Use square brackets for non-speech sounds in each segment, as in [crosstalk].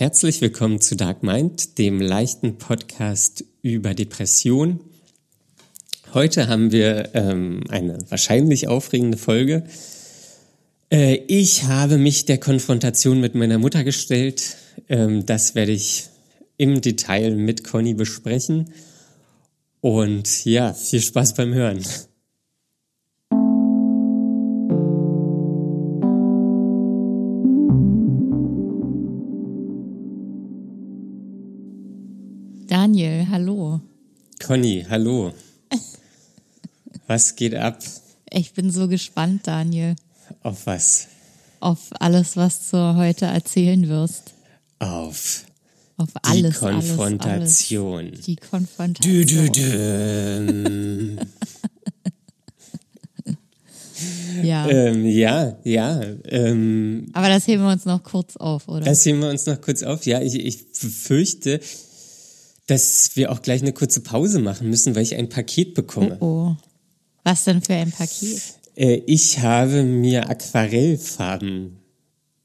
Herzlich willkommen zu Dark Mind, dem leichten Podcast über Depression. Heute haben wir ähm, eine wahrscheinlich aufregende Folge. Äh, ich habe mich der Konfrontation mit meiner Mutter gestellt. Ähm, das werde ich im Detail mit Conny besprechen. Und ja, viel Spaß beim Hören. Daniel, hallo. Conny, hallo. Was geht ab? Ich bin so gespannt, Daniel. Auf was? Auf alles, was du heute erzählen wirst. Auf Auf alles. die Konfrontation. Alles, alles. Die Konfrontation. Dü, dü, [laughs] dü. Ja. ähm, ja, ja. Ähm, Aber das heben wir uns noch kurz auf, oder? das sehen wir uns noch kurz auf. Ja, ich, ich fürchte, dass wir auch gleich eine kurze Pause machen müssen, weil ich ein Paket bekomme. oh. Was denn für ein Paket? Äh, ich habe mir Aquarellfarben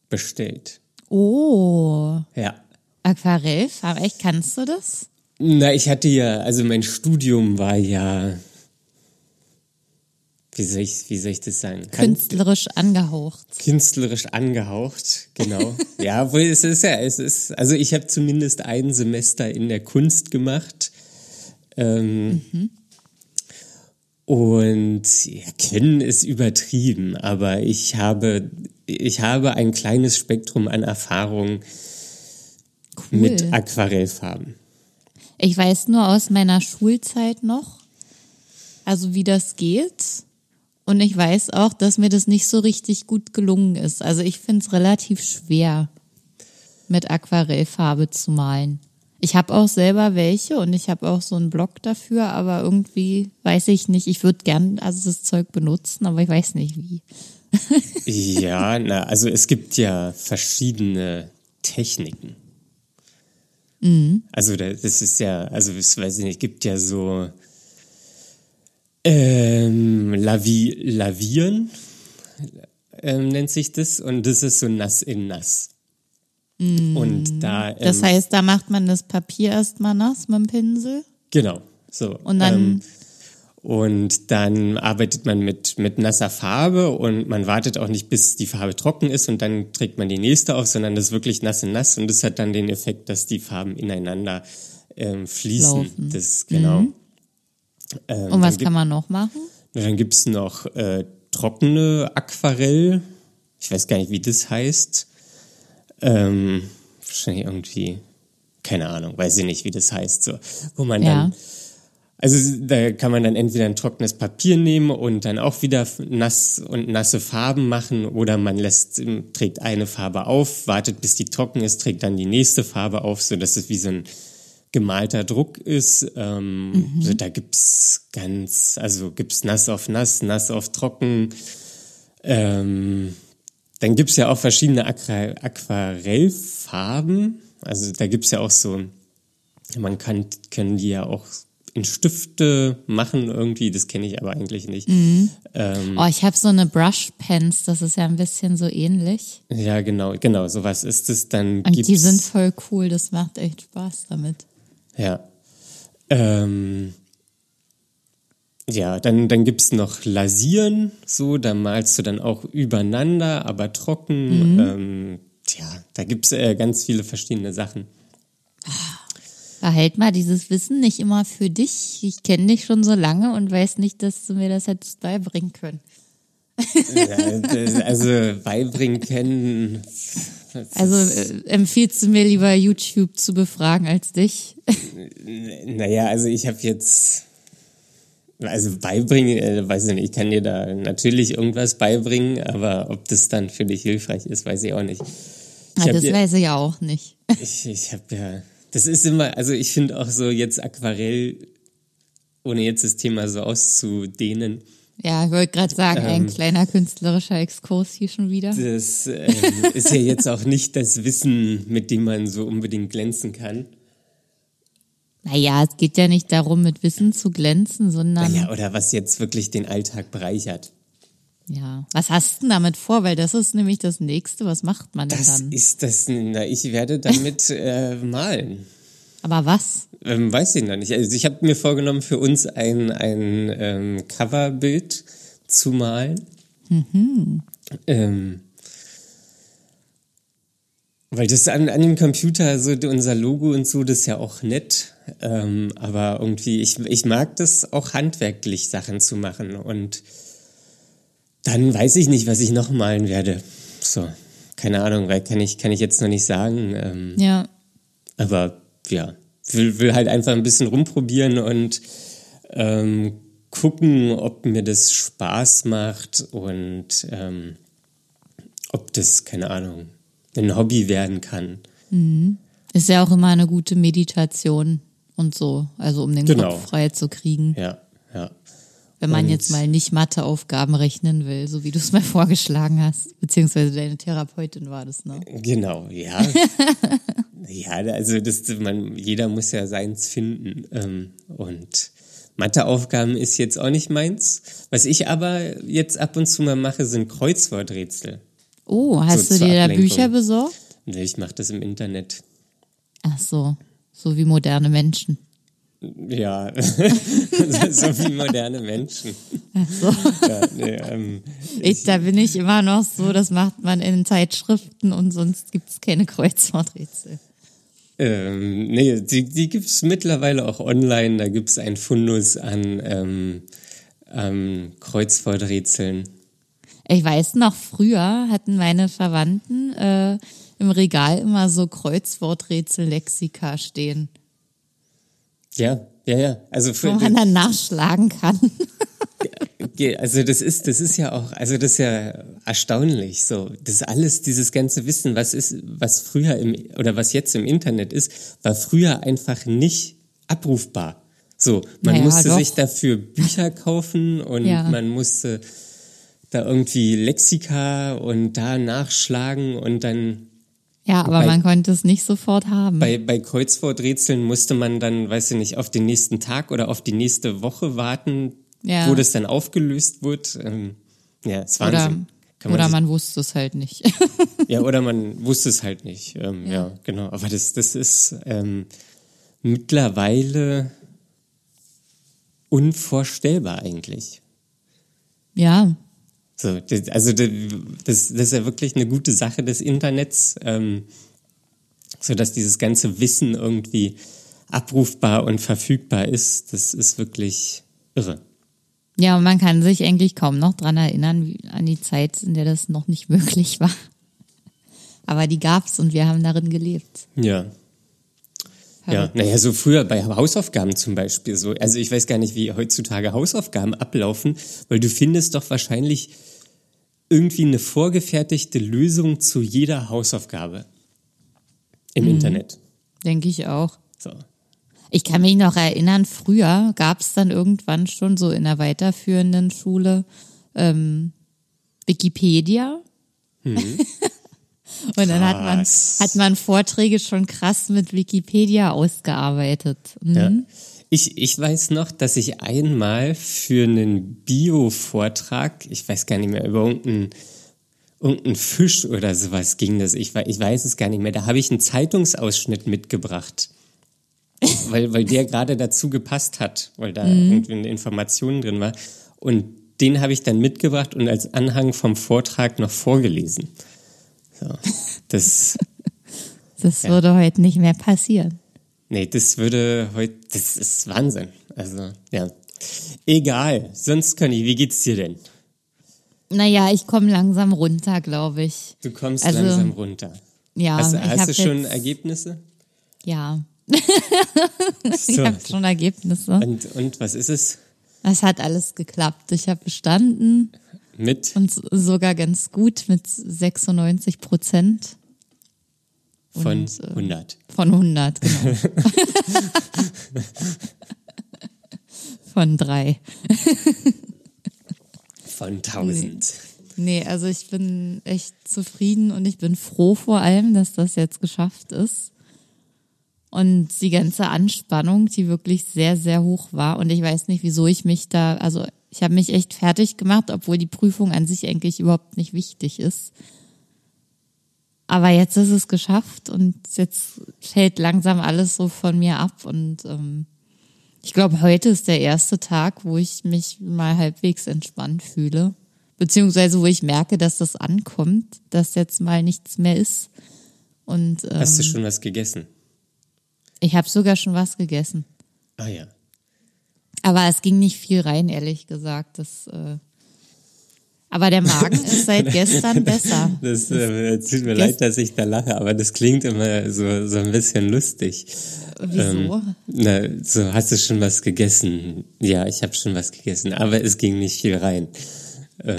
bestellt. Oh. Ja. Aquarellfarbe. Echt, kannst du das? Na, ich hatte ja, also mein Studium war ja, wie soll ich, wie soll ich das sagen? Künstlerisch angehaucht. Künstlerisch angehaucht, genau. [laughs] ja, wohl es ist ja, es ist, also ich habe zumindest ein Semester in der Kunst gemacht. Ähm, Und ja, können ist übertrieben, aber ich habe, ich habe ein kleines Spektrum an Erfahrung Cool. mit Aquarellfarben. Ich weiß nur aus meiner Schulzeit noch, also wie das geht. Und ich weiß auch, dass mir das nicht so richtig gut gelungen ist. Also ich finde es relativ schwer, mit Aquarellfarbe zu malen. Ich habe auch selber welche und ich habe auch so einen Block dafür, aber irgendwie weiß ich nicht. Ich würde gern also das Zeug benutzen, aber ich weiß nicht wie. [laughs] Ja, na, also es gibt ja verschiedene Techniken. Also da- das ist ja, also das weiß ich nicht, gibt ja so ähm, Lavi Lavieren ähm, nennt sich das und das ist so nass in nass. Und da ähm, Das heißt, da macht man das Papier erstmal nass mit dem Pinsel genau so und dann ähm, Und dann arbeitet man mit, mit nasser Farbe und man wartet auch nicht, bis die Farbe trocken ist und dann trägt man die nächste auf, sondern das ist wirklich nass in nass und das hat dann den Effekt, dass die Farben ineinander ähm, fließen. Laufen. Das genau. Ähm, und was kann man noch machen? gibt, dann gibt's noch äh, trockene Aquarell. Ich weiß gar nicht, wie das heißt. Ähm, wahrscheinlich irgendwie, keine Ahnung, weiß ich nicht, wie das heißt. So, wo man Ja. dann also da kann man dann entweder ein trockenes Papier nehmen und dann auch wieder nass und nasse Farben machen oder man lässt, ähm, trägt eine Farbe auf, wartet bis die trocken ist, trägt dann die nächste Farbe auf, so dass es wie so ein gemalter Druck ist. Ähm, so, da gibt's ganz, also gibt's nass auf nass, nass auf trocken. Ähm, dann gibt's ja auch verschiedene Aqua Aquarellfarben. Also da gibt's ja auch so, man kann, können die ja auch in Stifte machen irgendwie, das kenne ich aber eigentlich nicht. Ähm, Oh, ich habe so eine Brush Pens, das ist ja ein bisschen so ähnlich. ja, genau, genau, sowas ist es. Dann Und die sind voll cool, das macht echt Spaß damit. Ja, ähm, ja, dann, dann gibt's noch Lasieren, so, da malst du dann auch übereinander, aber trocken. Ähm, tja, da gibt's äh, ganz viele verschiedene Sachen. Behalt mal dieses Wissen nicht immer für dich. Ich kenne dich schon so lange und weiß nicht, dass du mir das hättest beibringen können. Ja, also beibringen können. Also äh, empfiehlst du mir lieber YouTube zu befragen als dich? Naja, also ich habe jetzt, also beibringen, äh, weiß ich nicht, ich kann dir da natürlich irgendwas beibringen, aber ob das dann für dich hilfreich ist, weiß ich auch nicht. Ich das ja, weiß ich ja auch nicht. ich, ich habe ja, das ist immer, also ich finde auch so jetzt Aquarell, ohne jetzt das Thema so auszudehnen, Ja, ich wollte gerade sagen, Ähm. ein kleiner künstlerischer Exkurs hier schon wieder. das ähm, ist ja jetzt auch nicht das Wissen, mit dem man so unbedingt glänzen kann. Naja, es geht ja nicht darum, mit Wissen zu glänzen, sondern Naja, oder was jetzt wirklich den Alltag bereichert. Ja. Was hast du denn damit vor? Weil das ist nämlich das nächste. Was macht man denn Das dann? ist das, na, ich werde damit äh, malen. Aber was? Ähm, weiß ich noch nicht. Also ich habe mir vorgenommen, für uns ein, ein ähm, Coverbild zu malen. Ähm, weil das an, an dem Computer, so unser Logo und so, das ist ja auch nett. Ähm, aber irgendwie, ich, ich mag das auch handwerklich Sachen zu machen. Und dann weiß ich nicht, was ich noch malen werde. So, keine Ahnung, weil kann ich, kann ich jetzt noch nicht sagen. Ähm, Ja. aber ja, will, will halt einfach ein bisschen rumprobieren und ähm, gucken, ob mir das Spaß macht und ähm, ob das, keine Ahnung, ein Hobby werden kann. Ist ja auch immer eine gute Meditation und so. Also um den Genau. Kopf frei zu kriegen. Ja, ja. Wenn man Und- jetzt mal nicht Matheaufgaben rechnen will, so wie du es [laughs] mal vorgeschlagen hast. Beziehungsweise deine Therapeutin war das, ne? Genau, ja. [laughs] ja, also das, man, jeder muss ja seins finden. Ähm, und Matheaufgaben ist jetzt auch nicht meins. Was ich aber jetzt ab und zu mal mache, sind Kreuzworträtsel. Oh, hast So du dir da Ablenkung. Bücher besorgt? Nee, Ich mache das im Internet. Ach so, so wie moderne Menschen. Ja, [laughs] so wie moderne Menschen. So. Ja, nee, ähm, Ich, da bin ich immer noch so, das macht man in Zeitschriften und sonst gibt es keine Kreuzworträtsel. ähm, nee, die, die gibt's mittlerweile auch online. Da gibt's ein Fundus an ähm, ähm, Kreuzworträtseln. Ich weiß noch, früher hatten meine Verwandten äh, im Regal immer so Kreuzworträtsel-Lexika stehen, Ja, ja, ja. Also, wo für, man dann nachschlagen kann. [laughs] Also das ist, das ist ja auch, also das ist ja erstaunlich. So, das alles, dieses ganze Wissen, was ist, was früher im oder was jetzt im Internet ist, war früher einfach nicht abrufbar. So, man Naja, musste doch. sich dafür Bücher [laughs] kaufen und Ja. man musste da irgendwie Lexika und da nachschlagen und dann Ja, aber Bei- man konnte es nicht sofort haben. bei, bei Kreuzworträtseln musste man dann, weiß ich nicht, auf den nächsten Tag oder auf die nächste Woche warten, Ja. wo das dann aufgelöst wird. Ähm, ja, ist oder Wahnsinn. Kann oder man wusste es halt nicht. [laughs] Ja, oder man wusste es halt nicht. Ähm, ja. genau. Aber das, das ist ähm, mittlerweile unvorstellbar eigentlich. ja, So, das, also das, das, ist ja wirklich eine gute Sache des Internets, ähm, so dass dieses ganze Wissen irgendwie abrufbar und verfügbar ist. Das ist wirklich irre. ja, und man kann sich eigentlich kaum noch dran erinnern, wie, an die Zeit, in der das noch nicht [laughs] möglich war. Aber die gab's und wir haben darin gelebt. Ja. Ja, naja, so früher bei Hausaufgaben zum Beispiel so. Also ich weiß gar nicht, wie heutzutage Hausaufgaben ablaufen, weil du findest doch wahrscheinlich irgendwie eine vorgefertigte Lösung zu jeder Hausaufgabe im Internet. Denke ich auch. So. Ich kann mich noch erinnern, früher gab's dann irgendwann schon so in der weiterführenden Schule ähm, Wikipedia. [laughs] Und dann hat man, hat man Vorträge schon krass mit Wikipedia ausgearbeitet. Mhm. Ja. Ich, ich weiß noch, dass ich einmal für einen Bio-Vortrag, ich weiß gar nicht mehr, über irgendeinen irgendein Fisch oder sowas ging das, ich, ich weiß es gar nicht mehr, da habe ich einen Zeitungsausschnitt mitgebracht. [laughs] weil, weil der gerade dazu gepasst hat, weil da irgendwie eine Information drin war. Und den habe ich dann mitgebracht und als Anhang vom Vortrag noch vorgelesen. So, das, [laughs] Das würde heute nicht mehr passieren. Nee, das würde heute, das ist Wahnsinn. Also, ja. Egal, sonst kann ich, wie geht's dir denn? Naja, ich komme langsam runter, glaube ich. Du kommst Also, langsam runter. Ja, hast ich hast du schon jetzt- Ergebnisse? Ja, [laughs] ich So. habe schon Ergebnisse. Und, und was ist es? Es hat alles geklappt. Ich habe bestanden Mit? und sogar ganz gut mit 96 Prozent Von und, äh, 100. von 100, genau. [laughs] von drei. Von 1000. Nee, also ich bin echt zufrieden und ich bin froh vor allem, dass das jetzt geschafft ist. Und die ganze Anspannung, die wirklich sehr, sehr hoch war. Und ich weiß nicht, wieso ich mich da, also Ich habe mich echt fertig gemacht, obwohl die Prüfung an sich eigentlich überhaupt nicht wichtig ist. Aber jetzt ist es geschafft und jetzt fällt langsam alles so von mir ab und ähm, ich glaube, heute ist der erste Tag, wo ich mich mal halbwegs entspannt fühle. Beziehungsweise wo ich merke, dass das ankommt, dass jetzt mal nichts mehr ist. Und, ähm, Hast du schon was gegessen? Ich habe sogar schon was gegessen. Ah ja. Aber es ging nicht viel rein, ehrlich gesagt. Das, äh, aber der Magen [laughs] ist seit gestern besser. Das äh, tut mir leid, dass ich da lache, aber das klingt immer so, so ein bisschen lustig. Wieso? Ähm, na, so, hast du schon was gegessen? Ja, ich habe schon was gegessen, aber es ging nicht viel rein. Ähm,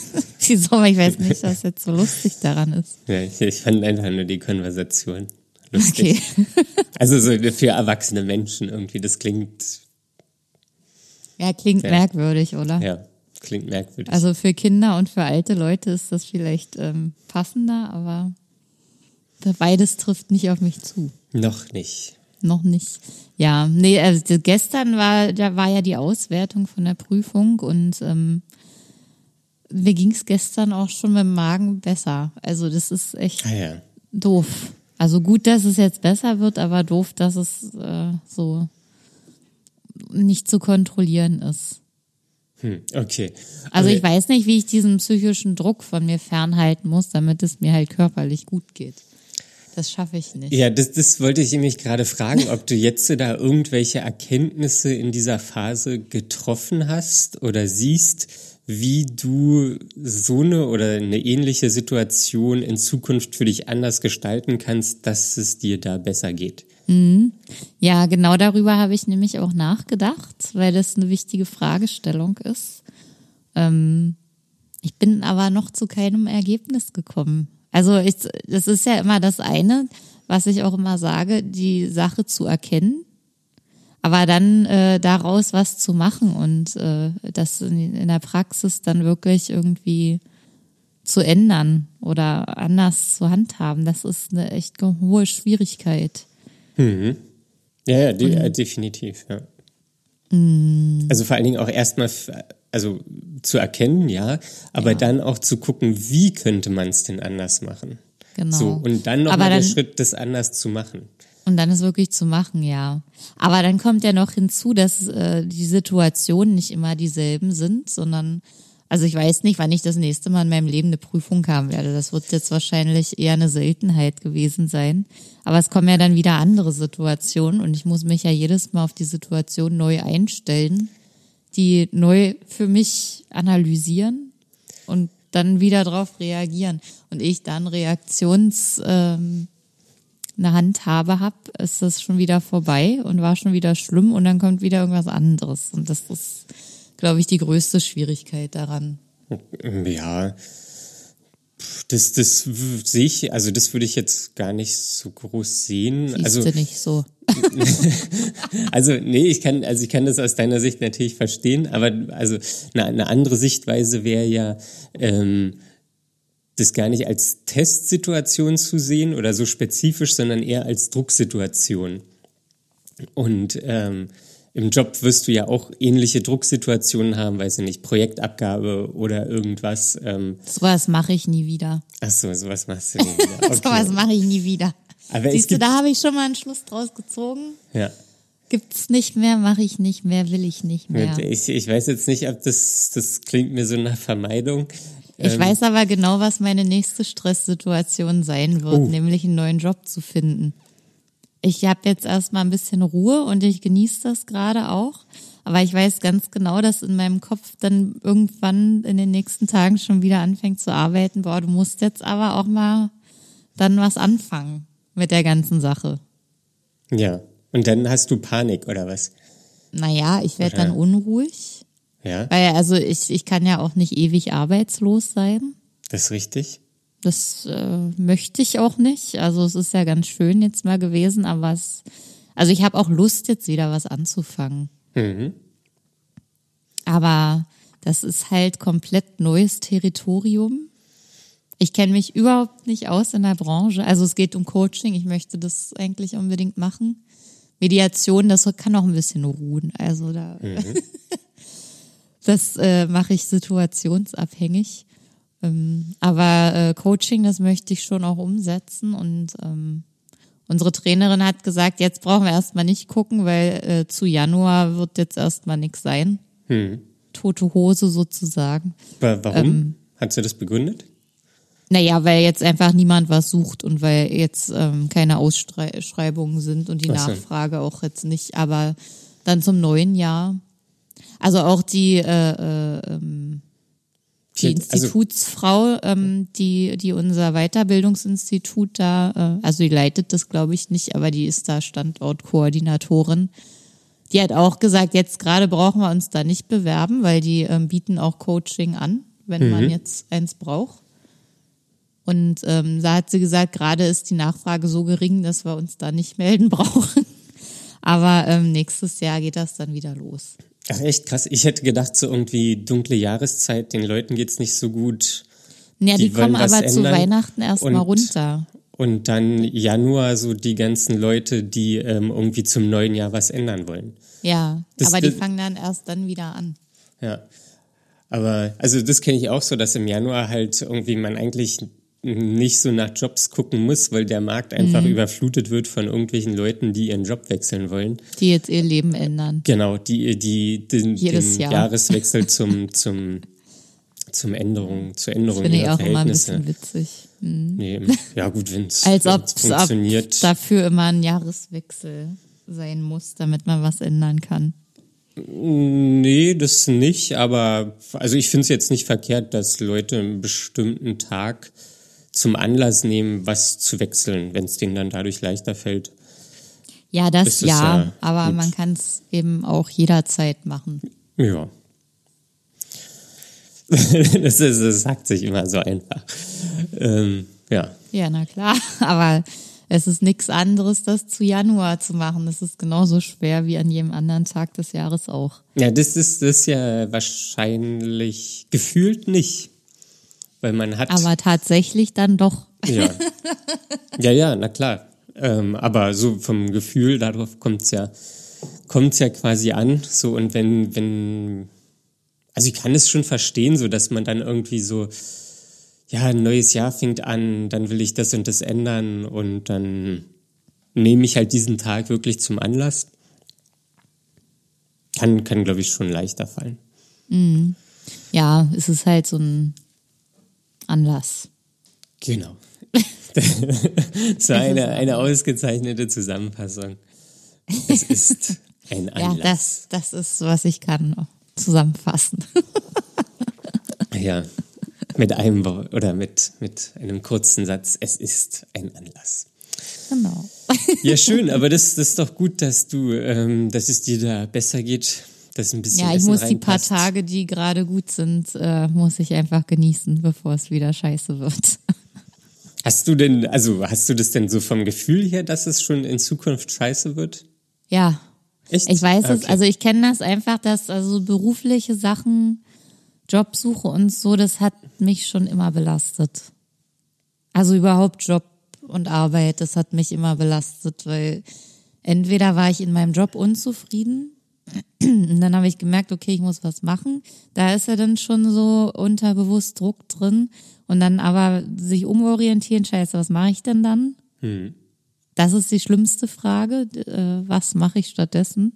[laughs] Wieso? Ich weiß nicht, was jetzt so lustig daran ist. ja, ich, ich fand einfach nur die Konversation lustig. Okay. Also so für erwachsene Menschen irgendwie, das klingt, Ja, klingt Ja. merkwürdig, oder? ja, klingt merkwürdig. Also für Kinder und für alte Leute ist das vielleicht ähm, passender, aber beides trifft nicht auf mich zu. Noch nicht. Noch nicht. Ja, nee, also gestern war, da war ja die Auswertung von der Prüfung und ähm, mir ging's gestern auch schon mit dem Magen besser. Also das ist echt Ah ja. doof. Also gut, dass es jetzt besser wird, aber doof, dass es äh, so nicht zu kontrollieren ist. Hm, okay. Also ich weiß nicht, wie ich diesen psychischen Druck von mir fernhalten muss, damit es mir halt körperlich gut geht. Das schaffe ich nicht. Ja, das, das wollte ich nämlich gerade fragen, ob du jetzt da irgendwelche Erkenntnisse in dieser Phase getroffen hast oder siehst, wie du so eine oder eine ähnliche Situation in Zukunft für dich anders gestalten kannst, dass es dir da besser geht. Ja, genau darüber habe ich nämlich auch nachgedacht, weil das eine wichtige Fragestellung ist. Ähm, ich bin aber noch zu keinem Ergebnis gekommen. Also ich, das ist ja immer das eine, was ich auch immer sage, die Sache zu erkennen, aber dann äh, daraus was zu machen und äh, das in, in der Praxis dann wirklich irgendwie zu ändern oder anders zu handhaben, das ist eine echt hohe Schwierigkeit. Ja, ja, de äh, definitiv, ja. Also vor allen Dingen auch erstmal, also zu erkennen, ja, aber Ja. dann auch zu gucken, wie könnte man es denn anders machen. Genau. So, und dann Aber nochmal der Schritt, das anders zu machen. Und dann ist wirklich zu machen, ja. Aber dann kommt ja noch hinzu, dass äh, die Situationen nicht immer dieselben sind, sondern, also ich weiß nicht, wann ich das nächste Mal in meinem Leben eine Prüfung haben werde. Das wird jetzt wahrscheinlich eher eine Seltenheit gewesen sein. Aber es kommen ja dann wieder andere Situationen und ich muss mich ja jedes Mal auf die Situation neu einstellen, die neu für mich analysieren und dann wieder darauf reagieren. Und ich dann Reaktions... Ähm, eine Handhabe habe, ist das schon wieder vorbei und war schon wieder schlimm und dann kommt wieder irgendwas anderes. Und das ist, glaube ich, die größte Schwierigkeit daran. Ja, das, das sehe ich, also das würde ich jetzt gar nicht so groß sehen. Siehst Also, nicht so. [laughs] also nee, ich kann, also ich kann das aus deiner Sicht natürlich verstehen, aber also eine, eine andere Sichtweise wäre ja, ähm, das gar nicht als Testsituation zu sehen oder so spezifisch, sondern eher als Drucksituation. Und ähm, im Job wirst du ja auch ähnliche Drucksituationen haben, weiß ich nicht, Projektabgabe oder irgendwas. Ähm, Sowas mache ich nie wieder. ach so, sowas machst du nie [laughs] wieder. Sowas Okay. mache ich nie wieder. Aber es Siehst du, gibt- da habe ich schon mal einen Schluss draus gezogen. Ja. Gibt's nicht mehr, mache ich nicht mehr, will ich nicht mehr. Ich, ich weiß jetzt nicht, ob das, das klingt mir so nach Vermeidung. Ich Ähm, weiß aber genau, was meine nächste Stresssituation sein wird, Oh. nämlich einen neuen Job zu finden. Ich habe jetzt erstmal ein bisschen Ruhe und ich genieße das gerade auch. Aber ich weiß ganz genau, dass in meinem Kopf dann irgendwann in den nächsten Tagen schon wieder anfängt zu arbeiten. Boah, du musst jetzt aber auch mal dann was anfangen mit der ganzen Sache. Ja. Und dann hast du Panik oder was? Naja, ich werde dann unruhig. Ja, Weil also ich, ich kann ja auch nicht ewig arbeitslos sein. das ist richtig. Das äh, möchte ich auch nicht. Also es ist ja ganz schön jetzt mal gewesen, aber es, also ich habe auch Lust jetzt wieder was anzufangen. Mhm. Aber das ist halt komplett neues Territorium. Ich kenne mich überhaupt nicht aus in der Branche. Also es geht um Coaching. Ich möchte das eigentlich unbedingt machen. Mediation, das kann auch ein bisschen ruhen. Also da [laughs] Das äh, mache ich situationsabhängig. Ähm, aber äh, Coaching, das möchte ich schon auch umsetzen. Und ähm, unsere Trainerin hat gesagt, jetzt brauchen wir erstmal nicht gucken, weil äh, zu Januar wird jetzt erstmal nichts sein. Hm. Tote Hose sozusagen. Wa- Warum? Ähm, Hat sie das begründet? Naja, weil jetzt einfach niemand was sucht und weil jetzt ähm, keine Ausschreibungen sind und die Ach so. Nachfrage auch jetzt nicht. Aber dann zum neuen Jahr. Also auch die, äh, äh, ähm, die Also, Institutsfrau, ähm, die, die unser Weiterbildungsinstitut da, äh, also die leitet das glaube ich nicht, aber die ist da Standortkoordinatorin. Die hat auch gesagt, jetzt gerade brauchen wir uns da nicht bewerben, weil die ähm, bieten auch Coaching an, wenn man jetzt eins braucht. Und ähm, da hat sie gesagt, gerade ist die Nachfrage so gering, dass wir uns da nicht [laughs] melden brauchen. Aber ähm, nächstes Jahr geht das dann wieder los. Ach echt krass. Ich hätte gedacht, so irgendwie dunkle Jahreszeit, den Leuten geht's nicht so gut. Ja, die, Die kommen aber zu Weihnachten erstmal runter. Und dann Januar so die ganzen Leute, die ähm, irgendwie zum neuen Jahr was ändern wollen. Ja, Das- aber die das- fangen dann erst dann wieder an. Ja. Aber, also das kenne ich auch so, dass im Januar halt irgendwie man eigentlich nicht so nach Jobs gucken muss, weil der Markt einfach Mhm. überflutet wird von irgendwelchen Leuten, die ihren Job wechseln wollen. Die jetzt ihr Leben ändern. Genau, die, die den, den Jahr. Jahreswechsel [laughs] zum, zum, zum Änderung, zur Änderung Finde ich ihrer auch immer ein bisschen witzig. Nee, [laughs] ja gut, wenn es Als ob funktioniert. dafür immer ein Jahreswechsel sein muss, damit man was ändern kann. Nee, das nicht, aber also ich finde es jetzt nicht verkehrt, dass Leute einen bestimmten Tag zum Anlass nehmen, was zu wechseln, wenn es denen dann dadurch leichter fällt. Ja, das ja, ja aber gut. man kann es eben auch jederzeit machen. Ja. [laughs] das, ist, das sagt sich immer so einfach. Ähm, ja. Ja, na klar. [laughs] Aber es ist nichts anderes, das zu Januar zu machen. Das ist genauso schwer wie an jedem anderen Tag des Jahres auch. Ja, das ist das ist ja wahrscheinlich gefühlt nicht. Weil man hat. Aber tatsächlich dann doch. Ja. [laughs] ja, ja, na klar. Ähm, aber so vom Gefühl, darauf kommt's ja, kommt's ja quasi an. So, und wenn, wenn, also ich kann es schon verstehen, so dass man dann irgendwie so, ja, ein neues Jahr fängt an, dann will ich das und das ändern und dann nehme ich halt diesen Tag wirklich zum Anlass. Kann, kann, glaube ich, schon leichter fallen. Ja, es ist halt so ein Anlass. Genau. [laughs] so eine, eine ausgezeichnete Zusammenfassung. Es ist ein [laughs] Ja, Anlass. das, das ist, was ich kann zusammenfassen. [laughs] Ja, mit einem Wort oder mit, mit einem kurzen Satz. Es ist ein Anlass. genau. Ja, schön, aber das, das ist doch gut, dass du, ähm, dass es dir da besser geht, dass ein bisschen Ja, ich Essen muss die paar. Tage, die gerade gut sind, äh, muss ich einfach genießen, bevor es wieder scheiße wird. Hast du denn, also hast du das denn so vom Gefühl her, dass es schon in Zukunft scheiße wird? Ja, Echt? ich weiß es, Okay. also ich kenne das einfach, dass also berufliche Sachen, Jobsuche und so, das hat mich schon immer belastet. Also überhaupt Job und Arbeit, das hat mich immer belastet, weil entweder war ich in meinem Job unzufrieden und dann habe ich gemerkt, okay, ich muss was machen. Da ist ja dann schon so unterbewusst Druck drin und dann aber sich umorientieren, scheiße, was mache ich denn dann? Das ist die schlimmste Frage. Äh, was mache ich stattdessen?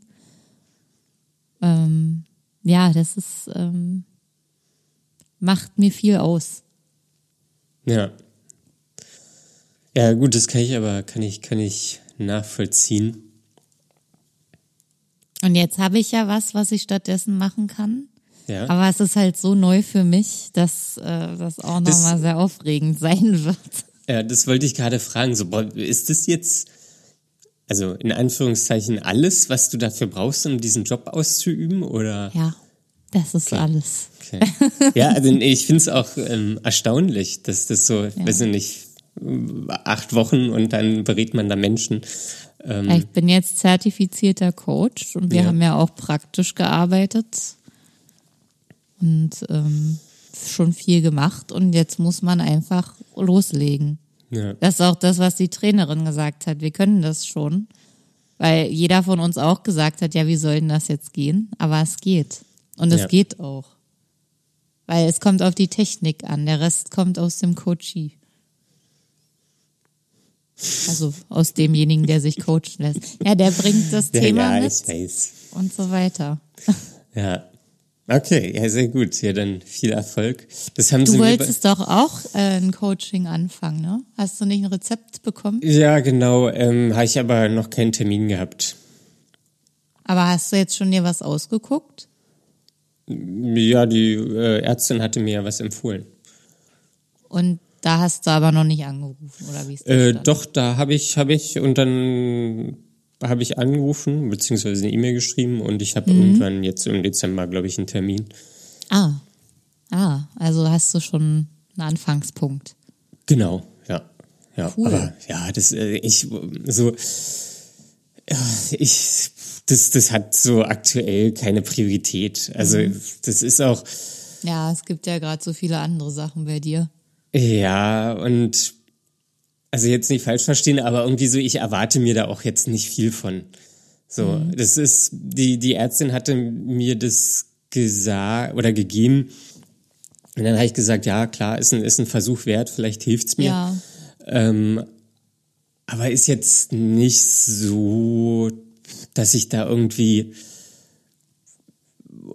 Ähm, ja, das ist ähm, macht mir viel aus. Ja. Ja, gut, das kann ich aber, kann ich, kann ich nachvollziehen. Und jetzt habe ich ja was, was ich stattdessen machen kann. Ja. Aber es ist halt so neu für mich, dass äh, das auch nochmal sehr aufregend [laughs] sein wird. Ja, das wollte ich gerade fragen. So, boah, ist das jetzt, also in Anführungszeichen, alles, was du dafür brauchst, um diesen Job auszuüben? Oder? Ja, das ist alles. Okay. Ja, also ich finde es auch ähm, erstaunlich, dass das so, [laughs] weiß ich nicht, acht Wochen und dann berät man da Menschen. Ähm, Ich bin jetzt zertifizierter Coach und wir Ja. haben ja auch praktisch gearbeitet und ähm, schon viel gemacht und jetzt muss man einfach loslegen. ja. Das ist auch das, was die Trainerin gesagt hat. Wir können das schon, weil jeder von uns auch gesagt hat, ja, wie soll denn das jetzt gehen? Aber es geht. Und das Ja. geht auch. Weil es kommt auf die Technik an, der Rest kommt aus dem Coachie. Also aus demjenigen, der sich coachen lässt. Ja, der bringt das Ja, Thema ja, mit ich weiß. und so weiter. Ja. Okay, ja, sehr gut. Ja, dann viel Erfolg. Das haben Du sie wolltest doch auch äh, ein Coaching anfangen, ne? Hast du nicht ein Rezept bekommen? Ja, genau. Ähm, habe ich aber noch keinen Termin gehabt. Aber hast du jetzt schon dir was ausgeguckt? Ja, die äh, Ärztin hatte mir ja was empfohlen. Und da hast du aber noch nicht angerufen, oder wie ist das? Äh, doch, da habe ich, habe ich und dann habe ich angerufen, beziehungsweise eine E-Mail geschrieben und ich habe irgendwann jetzt im Dezember, glaube ich, einen Termin. Ah. Ah, also hast du schon einen Anfangspunkt. Genau, ja. Ja, Cool. aber ja, das, äh, ich, so, ich, das, das hat so aktuell keine Priorität. Also, das ist auch, Ja, es gibt ja gerade so viele andere Sachen bei dir. Ja, und also jetzt nicht falsch verstehen, aber irgendwie so, ich erwarte mir da auch jetzt nicht viel von. So, das ist, die, die Ärztin hatte mir das gesagt oder gegeben. Und dann habe ich gesagt, ja, klar, ist ein, ist ein Versuch wert, vielleicht hilft's mir. Ja. Ähm, aber ist jetzt nicht so, dass ich da irgendwie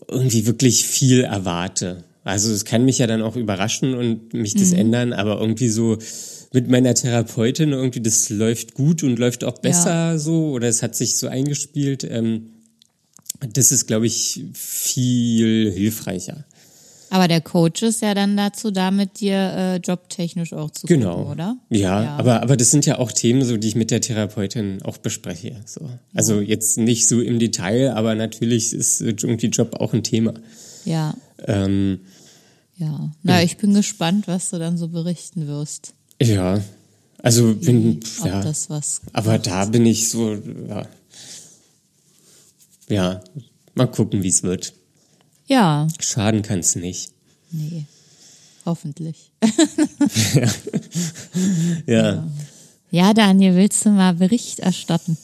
irgendwie wirklich viel erwarte. Also es kann mich ja dann auch überraschen und mich das ändern, aber irgendwie so mit meiner Therapeutin irgendwie, das läuft gut und läuft auch besser so oder es hat sich so eingespielt. Ähm, das ist, glaube ich, viel hilfreicher. Aber der Coach ist ja dann dazu da, mit dir äh, jobtechnisch auch zu Genau. gucken, oder? Ja, Aber, aber das sind ja auch Themen, so, die ich mit der Therapeutin auch bespreche. So. Also jetzt nicht so im Detail, aber natürlich ist irgendwie Job auch ein Thema. Ja, Ähm, ja. Na, ich bin gespannt, was du dann so berichten wirst. ja, also bin, Ob ja, das was. aber da bin ich so, ja, ja, mal gucken, wie es wird. Ja, Schaden kann es nicht. nee. Hoffentlich. [laughs] Ja, Ja, Daniel, willst du mal Bericht erstatten?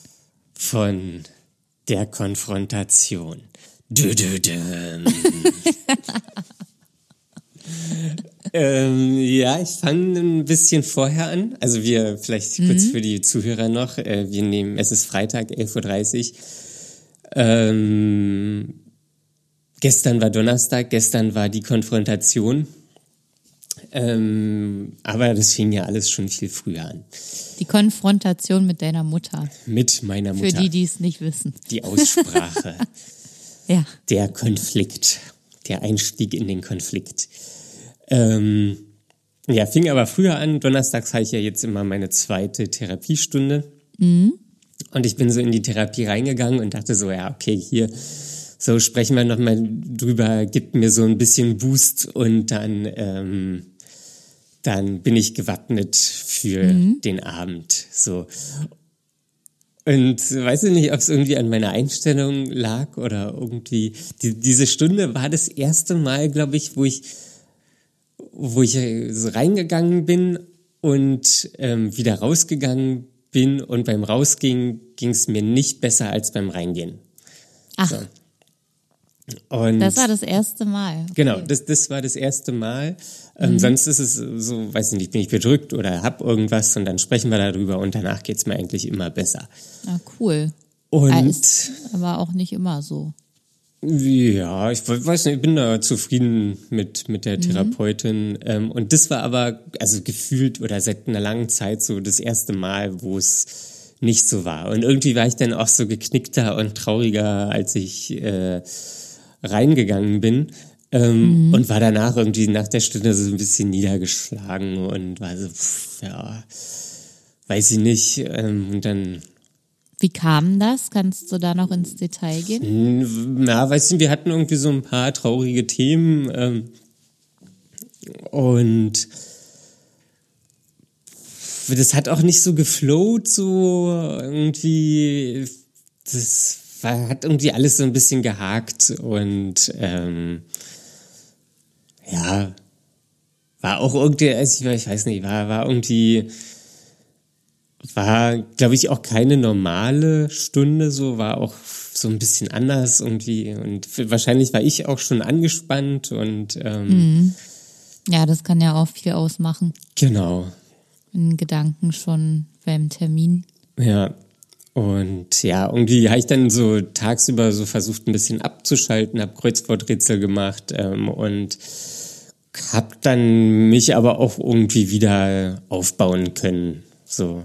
von der Konfrontation. Dö, dö, dö. Ähm, ja, ich fange ein bisschen vorher an. Also wir, vielleicht kurz für die Zuhörer noch, äh, wir nehmen, es ist Freitag, 11.30 Uhr. Ähm, gestern war Donnerstag, gestern war die Konfrontation. Ähm, aber das fing ja alles schon viel früher an. Die Konfrontation mit deiner Mutter. Mit meiner Für Mutter. die, die es nicht wissen. die Aussprache. [laughs] Ja. der Konflikt, der Einstieg in den Konflikt. Ähm, ja, fing aber früher an. Donnerstags habe ich ja jetzt immer meine zweite Therapiestunde. Und ich bin so in die Therapie reingegangen und dachte so, ja, okay, hier, so sprechen wir nochmal drüber, gibt mir so ein bisschen Boost und dann, ähm, dann bin ich gewappnet für den Abend. So. Und weiß ich nicht, ob es irgendwie an meiner Einstellung lag oder irgendwie. Die, diese Stunde war das erste Mal, glaube ich, wo ich, wo ich äh, reingegangen bin und ähm, wieder rausgegangen bin und beim Rausgehen ging es mir nicht besser als beim Reingehen. Ach, So. Und das war das erste Mal. Okay. Genau, das, das war das erste Mal. Ähm, Sonst ist es so, weiß ich nicht, bin ich bedrückt oder hab irgendwas und dann sprechen wir darüber und danach geht's mir eigentlich immer besser. Ah, cool. Und Ah, ist aber auch nicht immer so. Ja, ich we- weiß nicht, ich bin da zufrieden mit, mit der Therapeutin. Ähm, und das war aber, also gefühlt oder seit einer langen Zeit so das erste Mal, wo es nicht so war. Und irgendwie war ich dann auch so geknickter und trauriger, als ich äh, reingegangen bin. Ähm, Und war danach irgendwie nach der Stunde so ein bisschen niedergeschlagen und war so, pff, ja, weiß ich nicht. Ähm, und dann Wie kam das? Kannst du da noch ins Detail gehen? Na, weißt du, wir hatten irgendwie so ein paar traurige Themen ähm, und das hat auch nicht so geflowt, so irgendwie, das war, hat irgendwie alles so ein bisschen gehakt und ähm, ja, war auch irgendwie, also ich, ich weiß nicht, war, war irgendwie, war, glaube ich, auch keine normale Stunde, so war auch so ein bisschen anders irgendwie. Und wahrscheinlich war ich auch schon angespannt und ähm, mhm. ja, das kann ja auch viel ausmachen. Genau. In Gedanken schon beim Termin. Ja. Und ja, irgendwie habe ich dann so tagsüber so versucht, ein bisschen abzuschalten, habe Kreuzworträtsel gemacht ähm, und habe dann mich aber auch irgendwie wieder aufbauen können. So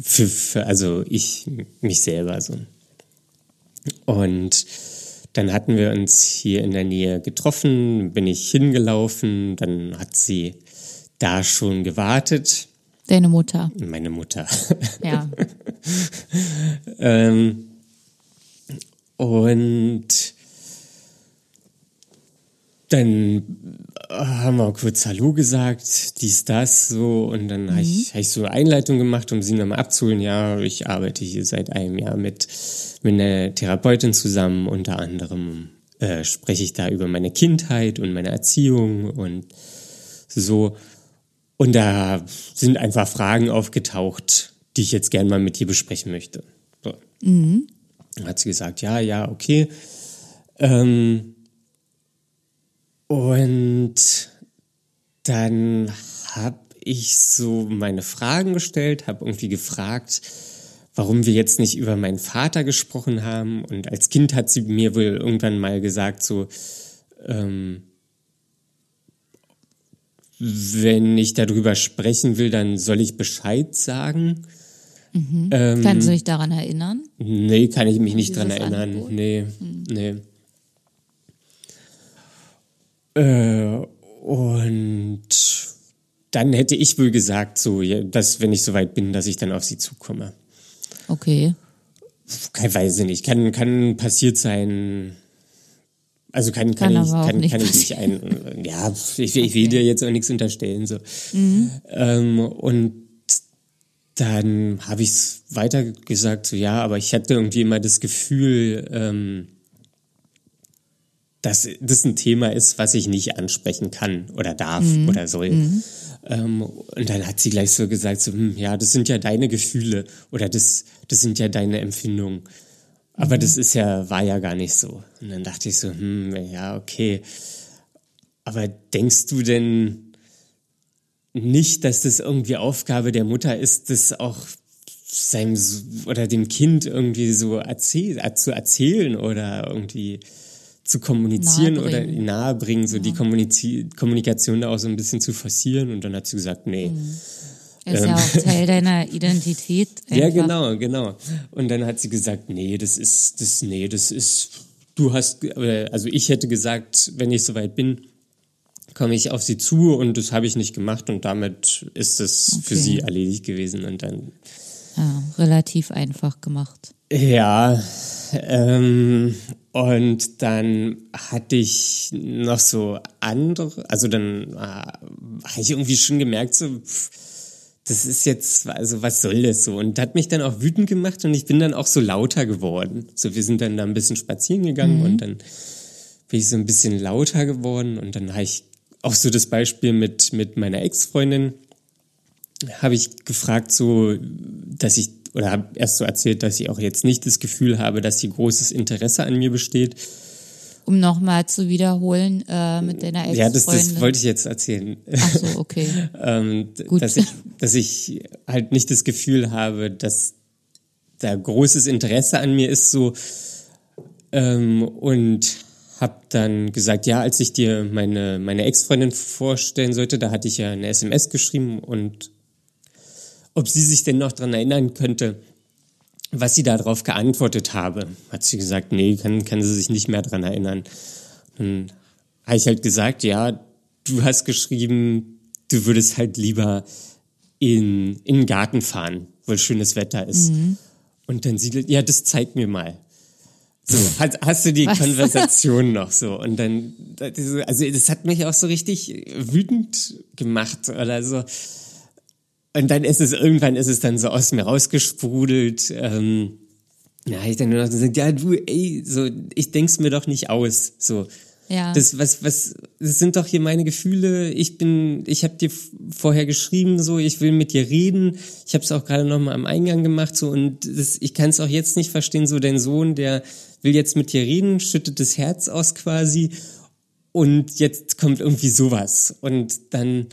für, für also ich mich selber so. Und dann hatten wir uns hier in der Nähe getroffen, bin ich hingelaufen, dann hat sie da schon gewartet. Deine Mutter. Meine Mutter. Ja. [laughs] ähm, und dann haben wir kurz Hallo gesagt, dies, das, so. Und dann mhm. habe ich, hab ich so eine Einleitung gemacht, um sie nochmal abzuholen. Ja, ich arbeite hier seit einem Jahr mit, mit einer Therapeutin zusammen. Unter anderem äh, spreche ich da über meine Kindheit und meine Erziehung und so. Und da sind einfach Fragen aufgetaucht, die ich jetzt gerne mal mit dir besprechen möchte. So. Mhm. Dann hat sie gesagt, ja, ja, okay. Ähm, und dann habe ich so meine Fragen gestellt, habe irgendwie gefragt, warum wir jetzt nicht über meinen Vater gesprochen haben. Und als Kind hat sie mir wohl irgendwann mal gesagt, so, ähm, wenn ich darüber sprechen will, dann soll ich Bescheid sagen. Mhm. Ähm, Kannst du dich daran erinnern? Nee, kann ich mich nicht daran erinnern. Angebot? Nee, mhm. nee. Äh, und dann hätte ich wohl gesagt, so, dass wenn ich soweit bin, dass ich dann auf sie zukomme. Okay. Keine weiß ich nicht. Kann, kann passiert sein. Also kann, kann, kann ich, kann, kann ich nicht ein, ja, ich, okay. ich will dir jetzt auch nichts unterstellen, so. Mhm. Ähm, und dann habe ich es weiter gesagt, so, ja, aber ich hatte irgendwie immer das Gefühl, ähm, dass das ein Thema ist, was ich nicht ansprechen kann oder darf mhm. oder soll. Mhm. Ähm, und dann hat sie gleich so gesagt, so, hm, ja, das sind ja deine Gefühle oder das, das sind ja deine Empfindungen. Aber mhm. das ist ja, war ja gar nicht so. Und dann dachte ich so, hm, ja, okay. Aber denkst du denn nicht, dass das irgendwie Aufgabe der Mutter ist, das auch seinem oder dem Kind irgendwie so erzähl, zu erzählen oder irgendwie zu kommunizieren nahebringen. oder nahebringen, so ja. die Kommuniz Kommunikation da auch so ein bisschen zu forcieren. Und dann hat sie gesagt, nee. Mhm. Ist ähm, ja auch Teil [laughs] deiner Identität. Einfach. Ja, genau, genau. Und dann hat sie gesagt, nee, das ist, das, nee, das ist, du hast, also ich hätte gesagt, wenn ich soweit bin, komme ich auf sie zu und das habe ich nicht gemacht und damit ist es okay. für sie erledigt gewesen und dann. Ja, relativ einfach gemacht. Ja, ähm, und dann hatte ich noch so andere, also dann äh, habe ich irgendwie schon gemerkt, so, pff, das ist jetzt, also was soll das so? Und hat mich dann auch wütend gemacht und ich bin dann auch so lauter geworden. So, wir sind dann da ein bisschen spazieren gegangen mhm. und dann bin ich so ein bisschen lauter geworden und dann habe ich auch so das Beispiel mit, mit meiner Ex-Freundin, habe ich gefragt, so, dass ich oder habe erst so erzählt, dass ich auch jetzt nicht das Gefühl habe, dass hier großes Interesse an mir besteht. Um nochmal zu wiederholen äh, mit deiner Ex-Freundin. Ja, das, das wollte ich jetzt erzählen. Ach so, okay. [laughs] ähm, Gut. Dass, ich, dass ich halt nicht das Gefühl habe, dass da großes Interesse an mir ist so ähm, und habe dann gesagt, ja, als ich dir meine, meine Ex-Freundin vorstellen sollte, da hatte ich ja eine SMS geschrieben und ob sie sich denn noch daran erinnern könnte, was sie darauf geantwortet habe. Hat sie gesagt, nee, kann, kann sie sich nicht mehr daran erinnern. Dann habe ich halt gesagt, ja, du hast geschrieben, du würdest halt lieber in, in den Garten fahren, weil schönes Wetter ist. Mhm. Und dann sie, ja, das zeigt mir mal. So, hast, hast du die Was? Konversation noch so? Und dann, also das hat mich auch so richtig wütend gemacht oder so. Und dann ist es, irgendwann ist es dann so aus mir rausgesprudelt. Ähm, ja, ich dann nur noch gesagt, ja, du, ey, so, ich denk's mir doch nicht aus. So, Ja. Das, was, was, das sind doch hier meine Gefühle. Ich bin, ich habe dir vorher geschrieben, so, ich will mit dir reden. Ich habe es auch gerade noch mal am Eingang gemacht, so, und das, ich kann es auch jetzt nicht verstehen, so dein Sohn, der will jetzt mit dir reden, schüttet das Herz aus quasi, und jetzt kommt irgendwie sowas. Und dann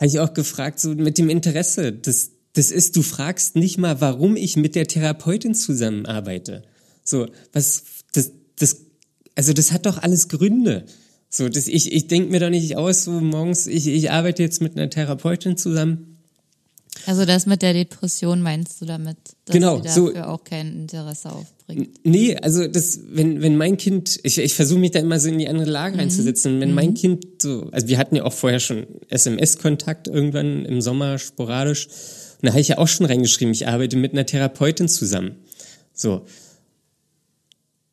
habe ich auch gefragt, so mit dem Interesse, das, das ist, du fragst nicht mal, warum ich mit der Therapeutin zusammenarbeite. So, was, das, das also das hat doch alles Gründe. So, das, ich, ich denke mir doch nicht aus, so morgens, ich, ich arbeite jetzt mit einer Therapeutin zusammen. Also das mit der Depression meinst du damit, dass genau, sie dafür so, auch kein Interesse aufbringt? Nee, also das, wenn, wenn mein Kind, ich, ich versuche mich da immer so in die andere Lage mhm. reinzusetzen, wenn mhm. mein Kind so, also wir hatten ja auch vorher schon SMS-Kontakt irgendwann im Sommer sporadisch, und da habe ich ja auch schon reingeschrieben, ich arbeite mit einer Therapeutin zusammen. So.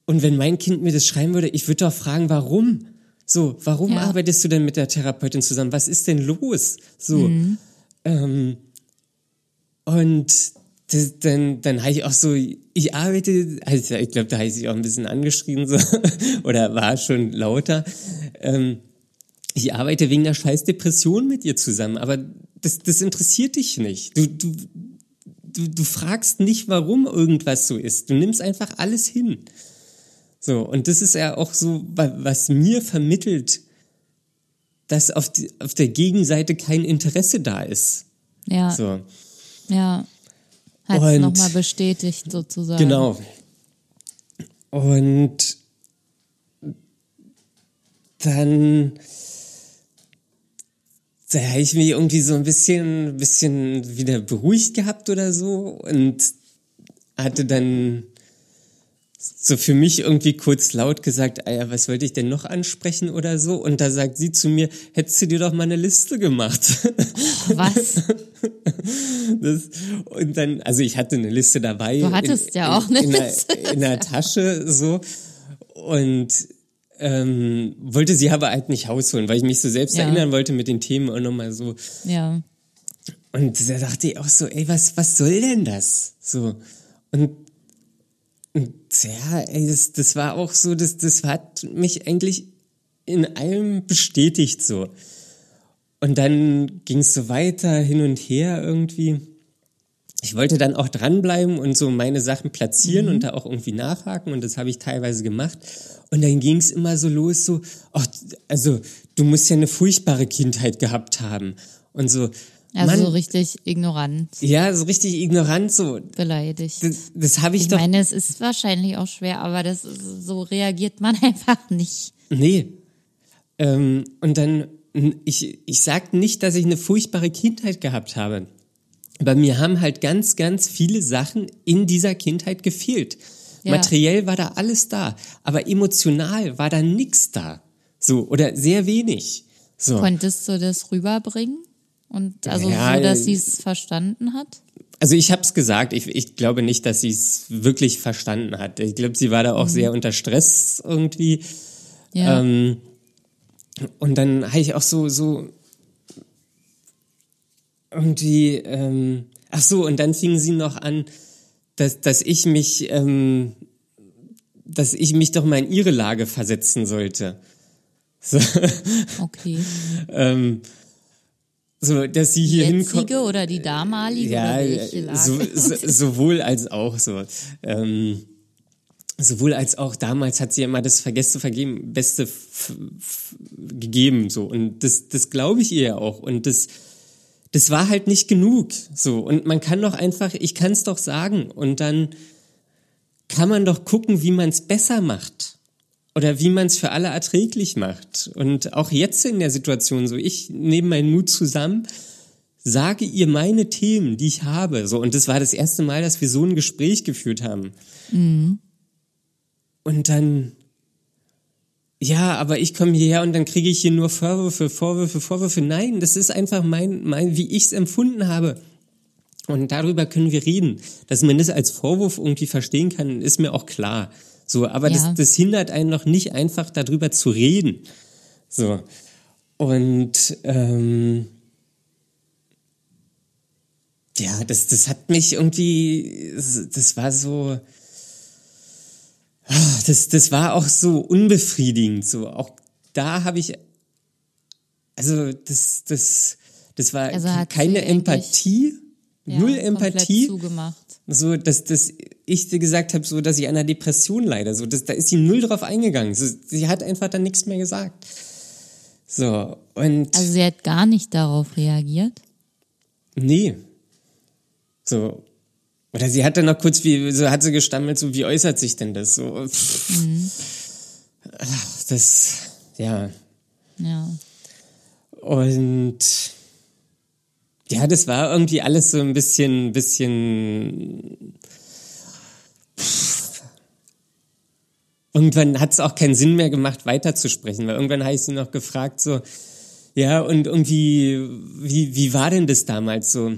Und wenn mein Kind mir das schreiben würde, ich würde doch fragen, warum? So, warum ja. arbeitest du denn mit der Therapeutin zusammen? Was ist denn los? So. Mhm. Ähm, und das, dann, dann habe ich auch so, ich arbeite, also ich glaube, da habe ich sich auch ein bisschen angeschrieben so, [laughs] oder war schon lauter. Ähm, ich arbeite wegen der scheiß Depression mit dir zusammen, aber das, das interessiert dich nicht. Du, du, du, du fragst nicht, warum irgendwas so ist. Du nimmst einfach alles hin. So, und das ist ja auch so, was mir vermittelt, dass auf, die, auf der Gegenseite kein Interesse da ist. Ja. So. Ja. Hat es nochmal bestätigt, sozusagen. Genau. Und dann da habe ich mich irgendwie so ein bisschen, bisschen wieder beruhigt gehabt oder so und hatte dann so für mich irgendwie kurz laut gesagt, ah ja, was wollte ich denn noch ansprechen oder so? Und da sagt sie zu mir, hättest du dir doch mal eine Liste gemacht. Was? [laughs] Das, und dann, also ich hatte eine Liste dabei. Du hattest in, ja auch eine in, Liste. In der, in der Tasche so. Und ähm, wollte sie aber halt nicht rausholen, weil ich mich so selbst ja. erinnern wollte mit den Themen auch nochmal so. Ja. Und da dachte ich auch so, ey, was, was soll denn das? So. Und ja, ey, das, das war auch so, das, das hat mich eigentlich in allem bestätigt so. Und dann ging es so weiter hin und her irgendwie. Ich wollte dann auch dranbleiben und so meine Sachen platzieren mhm. und da auch irgendwie nachhaken und das habe ich teilweise gemacht. Und dann ging es immer so los, so, ach, also du musst ja eine furchtbare Kindheit gehabt haben und so. Also Mann, so richtig ignorant. Ja, so richtig ignorant, so. Beleidigt. Das, das habe ich, ich doch. Ich meine, es ist wahrscheinlich auch schwer, aber das so reagiert man [laughs] einfach nicht. Nee. Ähm, und dann, ich, ich sag nicht, dass ich eine furchtbare Kindheit gehabt habe. Bei mir haben halt ganz, ganz viele Sachen in dieser Kindheit gefehlt. Ja. Materiell war da alles da, aber emotional war da nichts da. So, oder sehr wenig. So. Konntest du das rüberbringen? Und also ja, so, dass sie es verstanden hat? Also ich habe es gesagt, ich, ich glaube nicht, dass sie es wirklich verstanden hat. Ich glaube, sie war da auch mhm. sehr unter Stress irgendwie. Ja. Ähm, und dann habe ich auch so, so irgendwie, ähm, ach so, und dann fing sie noch an, dass, dass ich mich, ähm, dass ich mich doch mal in ihre Lage versetzen sollte. So. Okay. [laughs] ähm, so, dass sie hier hinkommt. Die jetzige oder die damalige? Ja, so, so, [laughs] sowohl als auch so. Ähm, sowohl als auch damals hat sie immer das Vergessen zu vergeben, Beste gegeben, so. Und das, das glaube ich ihr ja auch. Und das, das war halt nicht genug, so. Und man kann doch einfach, ich kann es doch sagen. Und dann kann man doch gucken, wie man es besser macht oder wie man es für alle erträglich macht. Und auch jetzt in der Situation so, ich nehme meinen Mut zusammen, sage ihr meine Themen, die ich habe. So, und das war das erste Mal, dass wir so ein Gespräch geführt haben. Mhm. Und dann, ja, aber ich komme hierher und dann kriege ich hier nur Vorwürfe, Vorwürfe, Vorwürfe. Nein, das ist einfach mein, mein, wie ich es empfunden habe. Und darüber können wir reden. Dass man das als Vorwurf irgendwie verstehen kann, ist mir auch klar. So, aber ja. das, das hindert einen noch nicht einfach darüber zu reden. So. Und ähm, ja, das, das hat mich irgendwie, das war so, ah, das, das war auch so unbefriedigend, so auch da habe ich, also das, das, das war Also keine Empathie, Ja, null Empathie. Zugemacht. So, dass, dass ich dir gesagt habe, so, dass ich an einer Depression leide. So, das, da ist sie null drauf eingegangen. So, sie hat einfach dann nichts mehr gesagt. So, und Also sie hat gar nicht darauf reagiert. nee. So. Oder sie hat dann noch kurz, wie, so hat sie gestammelt, so, wie äußert sich denn das? So, Ach, das, ja. Ja. Und ja, das war irgendwie alles so ein bisschen, bisschen. Irgendwann hat es auch keinen Sinn mehr gemacht, weiterzusprechen, weil irgendwann habe ich sie noch gefragt, so, ja, und irgendwie, wie, wie war denn das damals so?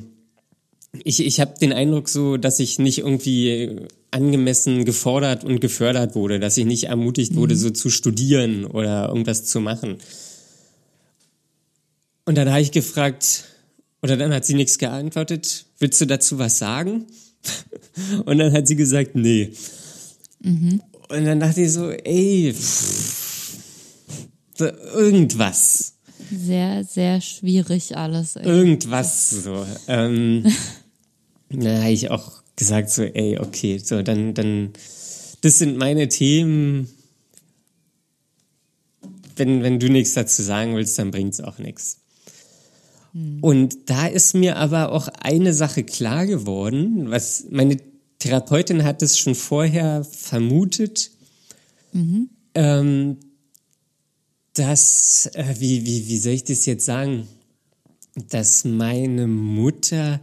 Ich, ich habe den Eindruck so, dass ich nicht irgendwie angemessen gefordert und gefördert wurde, dass ich nicht ermutigt wurde, so zu studieren oder irgendwas zu machen. Und dann habe ich gefragt, oder dann hat sie nichts geantwortet, willst du dazu was sagen? [laughs] Und dann hat sie gesagt, nee. Und dann dachte ich so, ey, pff, irgendwas, Sehr, sehr schwierig alles. irgendwas so. Ähm, [laughs] dann habe ich auch gesagt so, ey, okay, so dann, dann, das sind meine Themen. Wenn, wenn du nichts dazu sagen willst, dann bringt's auch nichts. Und da ist mir aber auch eine Sache klar geworden, was meine Therapeutin hat es schon vorher vermutet, ähm, dass, äh, wie, wie, wie soll ich das jetzt sagen, dass meine Mutter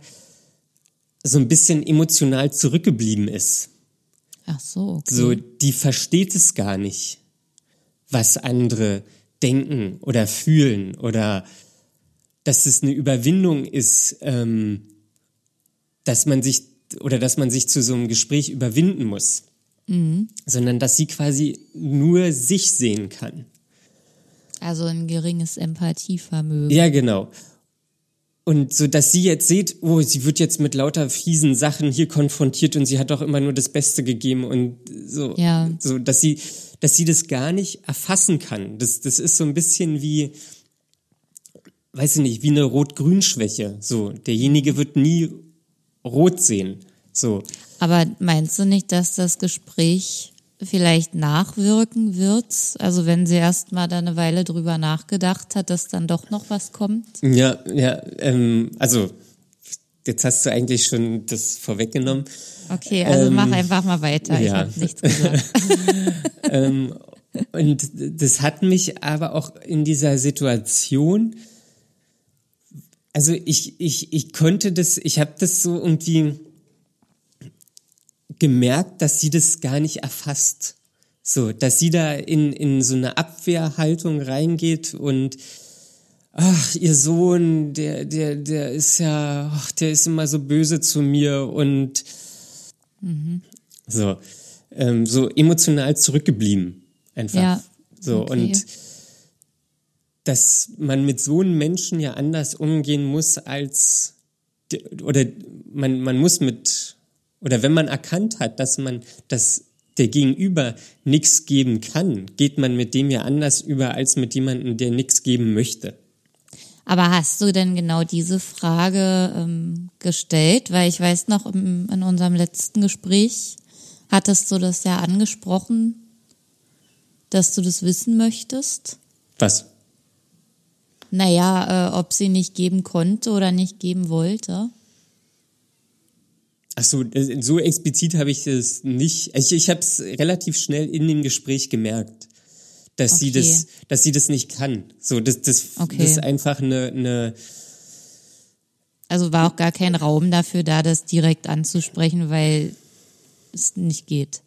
so ein bisschen emotional zurückgeblieben ist. Ach so, okay. So, die versteht es gar nicht, was andere denken oder fühlen oder dass es eine Überwindung ist, ähm, dass man sich oder dass man sich zu so einem Gespräch überwinden muss, sondern dass sie quasi nur sich sehen kann. Also ein geringes Empathievermögen. Ja, genau. Und so, dass sie jetzt seht, oh, sie wird jetzt mit lauter fiesen Sachen hier konfrontiert und sie hat doch immer nur das Beste gegeben und so, Ja. so, dass sie, dass sie das gar nicht erfassen kann. Das, das ist so ein bisschen wie, weiß ich nicht, wie eine Rot-Grün-Schwäche. So, derjenige wird nie rot sehen. So, Aber meinst du nicht, dass das Gespräch vielleicht nachwirken wird? Also wenn sie erst mal da eine Weile drüber nachgedacht hat, dass dann doch noch was kommt? Ja, ja, ähm, also jetzt hast du eigentlich schon das vorweggenommen. Okay, also Ähm, mach einfach mal weiter. Ich ja. habe nichts gesagt. [laughs] Und das hat mich aber auch in dieser Situation, also ich, ich, ich konnte das, ich habe das so irgendwie gemerkt, dass sie das gar nicht erfasst. So, dass sie da in, in so eine Abwehrhaltung reingeht und ach, ihr Sohn, der, der, der ist ja, ach, der ist immer so böse zu mir und so, ähm, so emotional zurückgeblieben. Einfach. Ja, So, okay. und dass man mit so einem Menschen ja anders umgehen muss als, oder man, man muss mit, oder wenn man erkannt hat, dass man, dass der Gegenüber nichts geben kann, geht man mit dem ja anders über als mit jemandem, der nichts geben möchte. Aber hast du denn genau diese Frage ähm, gestellt? Weil ich weiß noch, im, in unserem letzten Gespräch hattest du das ja angesprochen, dass du das wissen möchtest. Was? Naja, äh, ob sie nicht geben konnte oder nicht geben wollte. Ach so, äh, so explizit habe ich das nicht. Ich, ich habe es relativ schnell in dem Gespräch gemerkt, dass sie Okay. das, dass sie das nicht kann. So, das, das, Okay. das ist einfach eine, eine Also war auch gar kein Raum dafür da, das direkt anzusprechen, weil es nicht geht.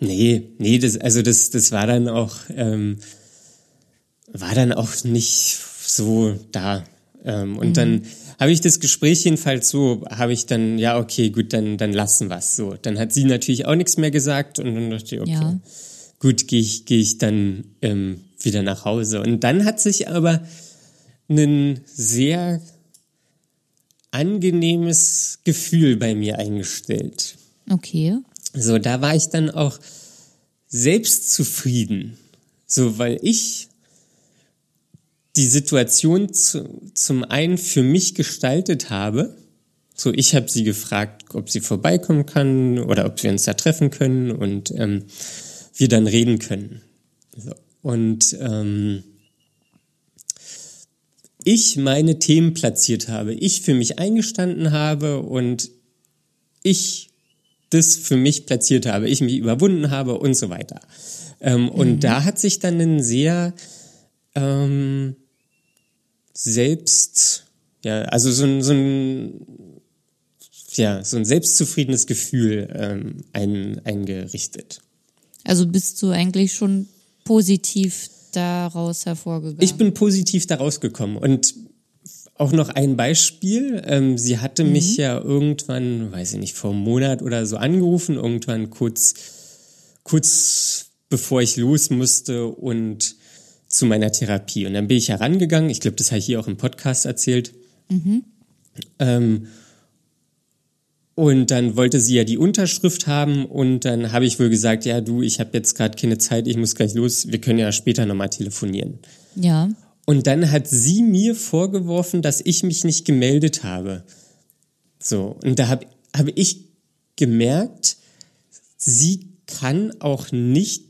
Nee, nee, das, also das, das war dann auch, ähm, war dann auch nicht so da. Ähm, und dann habe ich das Gespräch jedenfalls so, habe ich dann, ja, okay, gut, dann, dann lassen wir's so. Dann hat sie natürlich auch nichts mehr gesagt und dann dachte ich, okay, Ja. gut, gehe ich, gehe ich dann ähm, wieder nach Hause. Und dann hat sich aber ein sehr angenehmes Gefühl bei mir eingestellt. Okay. So, da war ich dann auch selbstzufrieden. So, weil ich die Situation zu, zum einen für mich gestaltet habe. So, ich habe sie gefragt, ob sie vorbeikommen kann oder ob wir uns da treffen können und ähm, wir dann reden können. So. Und ähm, ich meine Themen platziert habe, ich für mich eingestanden habe und ich das für mich platziert habe, ich mich überwunden habe und so weiter. Ähm, mhm. Und da hat sich dann ein sehr ähm, selbst, ja, also so ein, so ein, ja, so ein selbstzufriedenes Gefühl ähm, ein, eingerichtet. Also bist du eigentlich schon positiv daraus hervorgegangen? Ich bin positiv daraus gekommen und auch noch ein Beispiel. Ähm, sie hatte mhm. mich ja irgendwann, weiß ich nicht, vor einem Monat oder so angerufen, irgendwann kurz, kurz bevor ich los musste und zu meiner Therapie. Und dann bin ich herangegangen, ich glaube, das habe ich hier auch im Podcast erzählt. Mhm. Ähm, und dann wollte sie ja die Unterschrift haben und dann habe ich wohl gesagt, ja du, ich habe jetzt gerade keine Zeit, ich muss gleich los, wir können ja später nochmal telefonieren. Ja. Und dann hat sie mir vorgeworfen, dass ich mich nicht gemeldet habe. So, und da habe hab ich gemerkt, sie kann auch nicht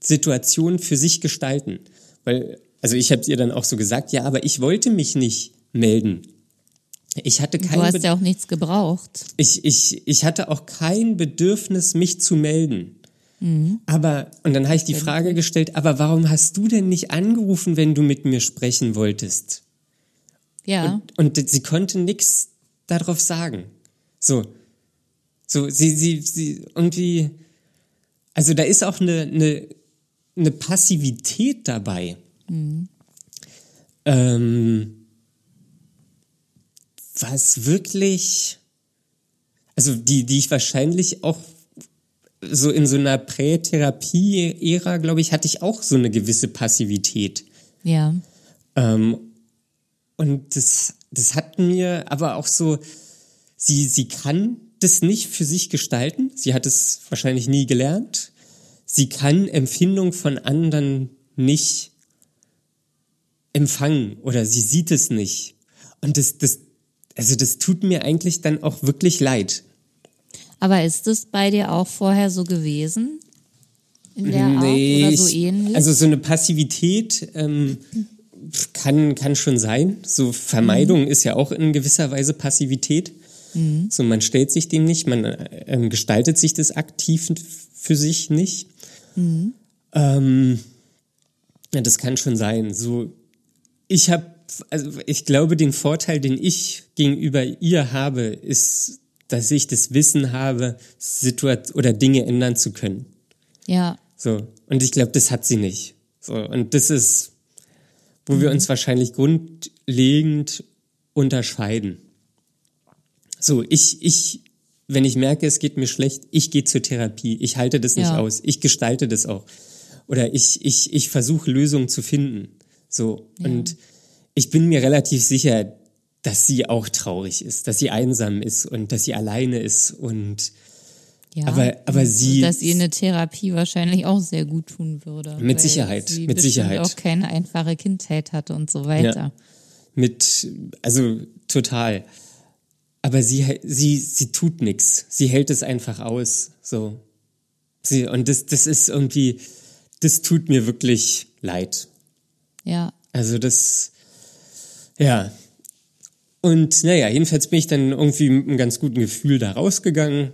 Situationen für sich gestalten. Weil, also ich habe ihr dann auch so gesagt, ja, aber ich wollte mich nicht melden. Ich hatte kein Du hast ja auch nichts gebraucht. Ich, ich, ich hatte auch kein Bedürfnis, mich zu melden. Mhm. Aber, und dann habe ich die Frage gestellt, aber warum hast du denn nicht angerufen, wenn du mit mir sprechen wolltest? Ja. Und, und sie konnte nichts darauf sagen. So. So, sie, sie, sie, irgendwie, also da ist auch eine, eine, eine Passivität dabei. Mhm. Ähm, was wirklich, also die, die ich wahrscheinlich auch so in so einer Prätherapie-Ära, glaube ich, hatte ich auch so eine gewisse Passivität. Ja. Ähm, und das, das hat mir aber auch so, sie, sie kann das nicht für sich gestalten. Sie hat es wahrscheinlich nie gelernt. Sie kann Empfindung von anderen nicht empfangen oder sie sieht es nicht. Und das, das, also das tut mir eigentlich dann auch wirklich leid. Aber ist es bei dir auch vorher so gewesen? In der nee, Art oder so ähnlich? Also so eine Passivität ähm, kann, kann schon sein. So Vermeidung mhm. ist ja auch in gewisser Weise Passivität. Mhm. So man stellt sich dem nicht, man ähm, gestaltet sich das aktiv für sich nicht. Mhm. Ähm, ja, das kann schon sein. So ich habe also ich glaube, den Vorteil, den ich gegenüber ihr habe, ist, dass ich das Wissen habe, Situation oder Dinge ändern zu können. Ja. So. Und ich glaube, das hat sie nicht. So. Und das ist, wo mhm. wir uns wahrscheinlich grundlegend unterscheiden. So, ich, ich, wenn ich merke, es geht mir schlecht, ich gehe zur Therapie. Ich halte das nicht ja. aus. Ich gestalte das auch. Oder ich, ich, ich versuche Lösungen zu finden. So. Ja. Und ich bin mir relativ sicher, dass sie auch traurig ist, dass sie einsam ist und dass sie alleine ist und ja, aber, aber sie. Dass ihr eine Therapie wahrscheinlich auch sehr gut tun würde. Mit Sicherheit, sie mit Sicherheit. auch keine einfache Kindheit hatte und so weiter. Ja, mit, also total. Aber sie, sie, sie tut nichts. Sie hält es einfach aus, so. Sie, und das, das ist irgendwie, das tut mir wirklich leid. Ja. Also das, ja. Und naja, jedenfalls bin ich dann irgendwie mit einem ganz guten Gefühl da rausgegangen.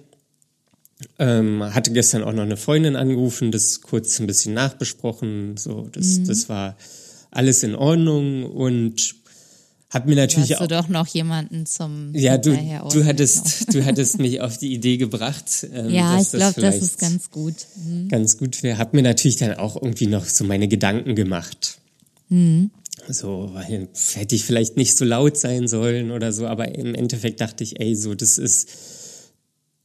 Ähm, hatte gestern auch noch eine Freundin angerufen, das kurz ein bisschen nachbesprochen. So, das, mhm. das war alles in Ordnung und hat mir natürlich Hast du doch noch jemanden zum ja du du hattest du hattest mich auf die Idee gebracht ähm, ja ich glaube das ist ganz gut mhm. ganz gut wäre hab mir natürlich dann auch irgendwie noch so meine Gedanken gemacht mhm. So, weil hätte ich vielleicht nicht so laut sein sollen oder so, aber im Endeffekt dachte ich, ey, so, das ist,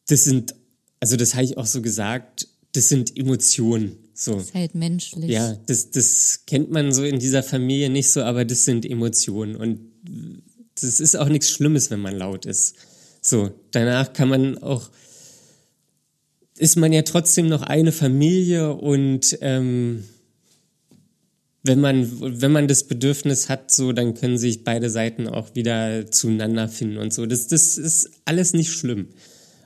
das sind, also das habe ich auch so gesagt, das sind Emotionen. So. Das ist halt menschlich. Ja, das, das kennt man so in dieser Familie nicht so, aber das sind Emotionen. Und das ist auch nichts Schlimmes, wenn man laut ist. So, danach kann man auch, ist man ja trotzdem noch eine Familie und ähm, wenn man, wenn man das Bedürfnis hat, so, dann können sich beide Seiten auch wieder zueinander finden und so. Das, das ist alles nicht schlimm.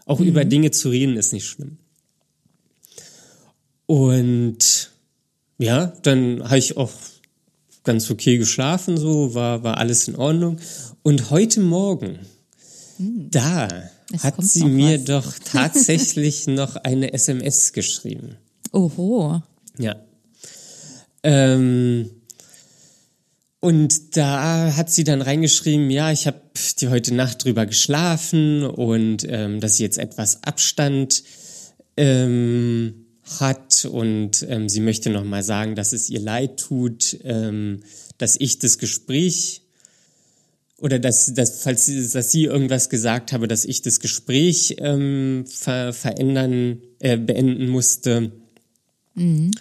Auch mhm. über Dinge zu reden ist nicht schlimm. Und ja, dann habe ich auch ganz okay geschlafen, so war, war alles in Ordnung. Und heute Morgen, hm. da es hat sie mir was. doch [laughs] tatsächlich noch eine SMS geschrieben. Oho. Ja. Ähm, und da hat sie dann reingeschrieben, ja, ich habe die heute Nacht drüber geschlafen und ähm, dass sie jetzt etwas Abstand ähm, hat und ähm, sie möchte noch mal sagen, dass es ihr leid tut, ähm, dass ich das Gespräch oder dass, dass falls sie, dass sie irgendwas gesagt habe, dass ich das Gespräch ähm, ver, verändern, äh, beenden musste. Mhm.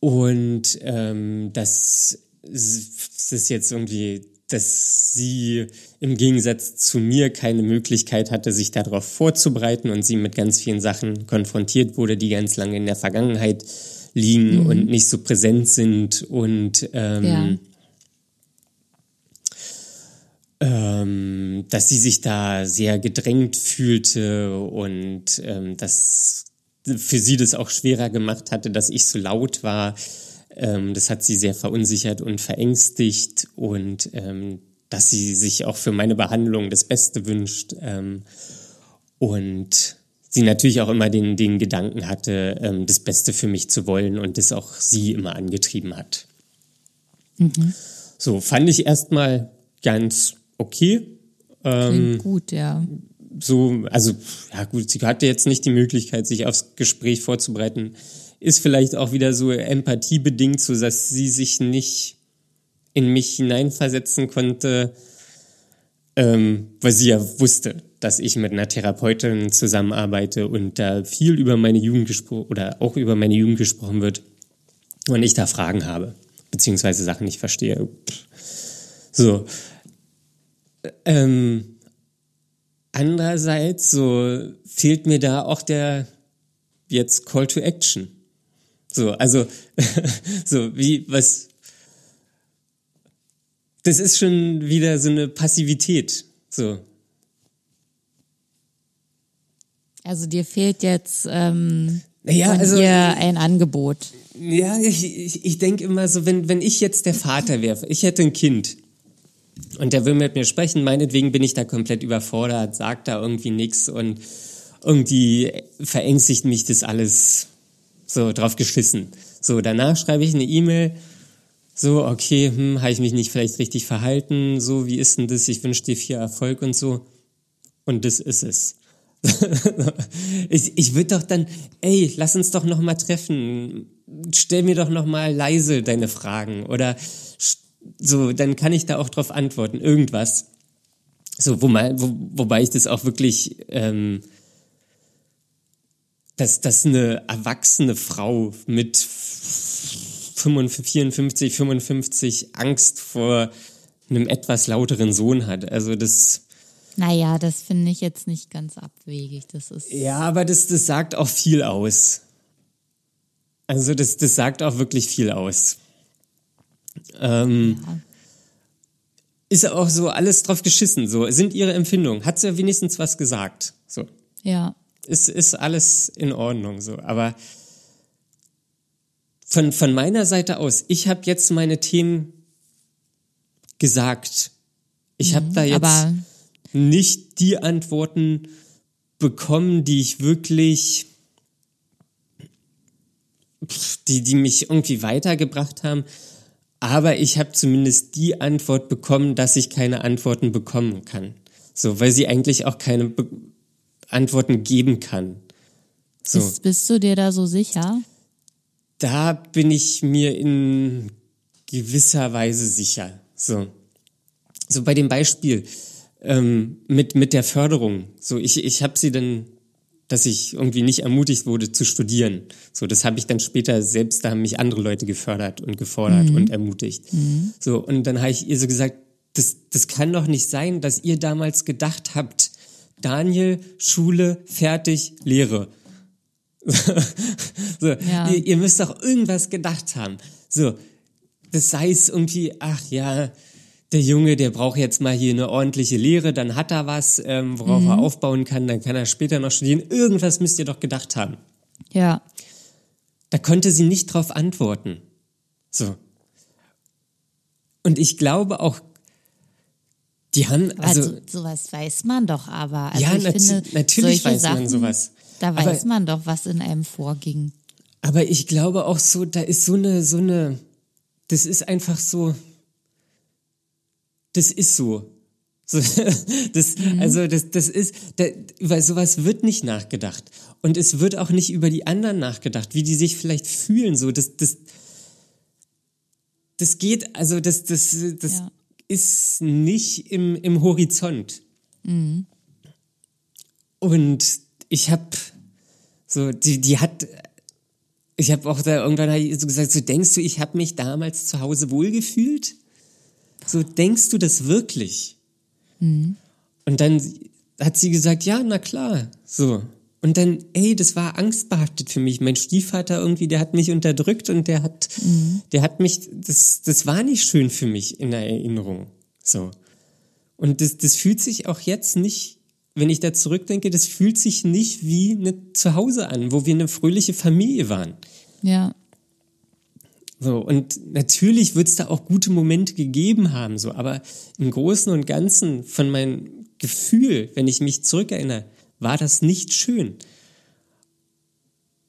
Und ähm, dass es ist jetzt irgendwie, dass sie im Gegensatz zu mir keine Möglichkeit hatte, sich darauf vorzubereiten und sie mit ganz vielen Sachen konfrontiert wurde, die ganz lange in der Vergangenheit liegen mhm. und nicht so präsent sind und ähm, ja. ähm, dass sie sich da sehr gedrängt fühlte und ähm, dass für sie das auch schwerer gemacht hatte, dass ich so laut war. Ähm, das hat sie sehr verunsichert und verängstigt und ähm, dass sie sich auch für meine Behandlung das Beste wünscht. Ähm, und sie natürlich auch immer den, den Gedanken hatte, ähm, das Beste für mich zu wollen und das auch sie immer angetrieben hat. Mhm. So, fand ich erstmal ganz okay. Ähm, gut, ja. So, also, ja gut, sie hatte jetzt nicht die Möglichkeit, sich aufs Gespräch vorzubereiten ist vielleicht auch wieder so empathiebedingt, so dass sie sich nicht in mich hineinversetzen konnte, ähm, weil sie ja wusste, dass ich mit einer Therapeutin zusammenarbeite und da viel über meine Jugend gesprochen oder auch über meine Jugend gesprochen wird und ich da Fragen habe, beziehungsweise Sachen nicht verstehe. So. Ähm, andererseits so fehlt mir da auch der jetzt Call to Action. So, also, [laughs] so, wie, was, das ist schon wieder so eine Passivität, so. Also dir fehlt jetzt ähm, naja, von also, dir ein Angebot. Ja, ich, ich, ich denke immer so, wenn, wenn ich jetzt der Vater wäre, ich hätte ein Kind und der will mit mir sprechen, meinetwegen bin ich da komplett überfordert, sagt da irgendwie nichts und irgendwie verängstigt mich das alles so, drauf geschissen. So, danach schreibe ich eine E-Mail. So, okay, hm, habe ich mich nicht vielleicht richtig verhalten? So, wie ist denn das? Ich wünsche dir viel Erfolg und so. Und das ist es. [laughs] ich ich würde doch dann, ey, lass uns doch noch mal treffen. Stell mir doch noch mal leise deine Fragen oder so, dann kann ich da auch drauf antworten. Irgendwas. So, wo mal, wo, wobei ich das auch wirklich ähm, dass, dass eine erwachsene Frau mit 54, 55 Angst vor einem etwas lauteren Sohn hat. Also das. Naja, das finde ich jetzt nicht ganz abwegig. Das ist. Ja, aber das, das sagt auch viel aus. Also das, das sagt auch wirklich viel aus. Ähm, ja. Ist auch so alles drauf geschissen. So sind ihre Empfindungen. Hat sie ja wenigstens was gesagt. So. Ja ist, ist alles in Ordnung so. Aber von, von meiner Seite aus, ich habe jetzt meine Themen gesagt. Ich habe mhm, da jetzt nicht die Antworten bekommen, die ich wirklich, die, die mich irgendwie weitergebracht haben. Aber ich habe zumindest die Antwort bekommen, dass ich keine Antworten bekommen kann. So, weil sie eigentlich auch keine Antworten geben kann. So. Bist, bist du dir da so sicher? Da bin ich mir in gewisser Weise sicher. So, so bei dem Beispiel ähm, mit mit der Förderung. So, ich ich habe sie dann, dass ich irgendwie nicht ermutigt wurde zu studieren. So, das habe ich dann später selbst. Da haben mich andere Leute gefördert und gefordert mhm. und ermutigt. Mhm. So und dann habe ich ihr so gesagt, das das kann doch nicht sein, dass ihr damals gedacht habt, Daniel, Schule, fertig, Lehre. [laughs] so, ja. ihr, ihr müsst doch irgendwas gedacht haben. So, das sei es irgendwie, ach ja, der Junge, der braucht jetzt mal hier eine ordentliche Lehre, dann hat er was, ähm, worauf er aufbauen kann, dann kann er später noch studieren. Irgendwas müsst ihr doch gedacht haben. Ja. Da konnte sie nicht drauf antworten. So. Und ich glaube auch, die haben, also, Also, sowas weiß man doch aber. Also ja, nat finde, natürlich weiß man Sachen, sowas. Da Aber- weiß man doch, was in einem vorging. Aber ich glaube auch so, da ist so eine, so eine, das ist einfach so, das ist so. [laughs] so das, Also das, das ist, da, über sowas wird nicht nachgedacht. Und es wird auch nicht über die anderen nachgedacht, wie die sich vielleicht fühlen. So, das, das, das geht, also das, das, das Ja. Ist nicht im, im Horizont. Und ich habe so, die, die hat, ich habe auch da irgendwann so gesagt, so denkst du, ich habe mich damals zu Hause wohlgefühlt? So denkst du das wirklich? Und dann hat sie gesagt, ja, na klar, so. Und dann, ey, das war angstbehaftet für mich. Mein Stiefvater irgendwie, der hat mich unterdrückt und der hat, der hat mich, das, das war nicht schön für mich in der Erinnerung. So. Und das, das fühlt sich auch jetzt nicht, wenn ich da zurückdenke, das fühlt sich nicht wie eine Zuhause an, wo wir eine fröhliche Familie waren. Ja. So, und natürlich wird es da auch gute Momente gegeben haben, so, aber im Großen und Ganzen von meinem Gefühl, wenn ich mich zurückerinnere, war das nicht schön.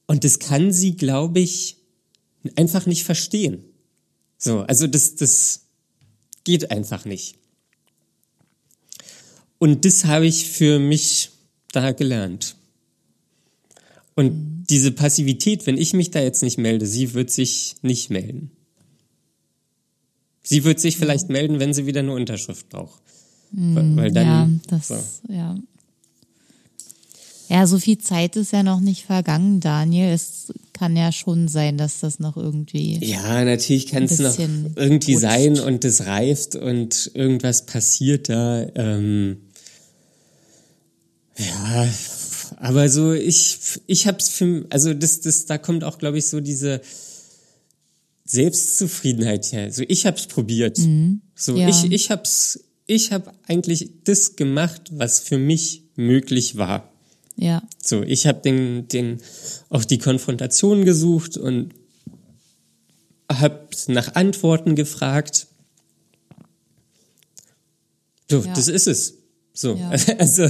Und das kann sie, glaube ich, einfach nicht verstehen. So, also das, das geht einfach nicht. Und das habe ich für mich da gelernt. Und diese Passivität, wenn ich mich da jetzt nicht melde, sie wird sich nicht melden. Sie wird sich vielleicht melden, wenn sie wieder eine Unterschrift braucht. Weil, weil dann, ja, das, so. ja. Ja, so viel Zeit ist ja noch nicht vergangen, Daniel. Es kann ja schon sein, dass das noch irgendwie. Ja, natürlich kann es noch irgendwie rutscht. sein und es reift und irgendwas passiert da. Ähm, ja, aber so ich ich hab's für also das das da kommt auch glaube ich so diese Selbstzufriedenheit her. So ich hab's probiert. So Mhm. Ja. ich ich hab's ich hab eigentlich das gemacht, was für mich möglich war. Ja, So, ich habe den, den auch die Konfrontation gesucht und habe nach Antworten gefragt. So, Ja. das ist es. So, Ja. [laughs] also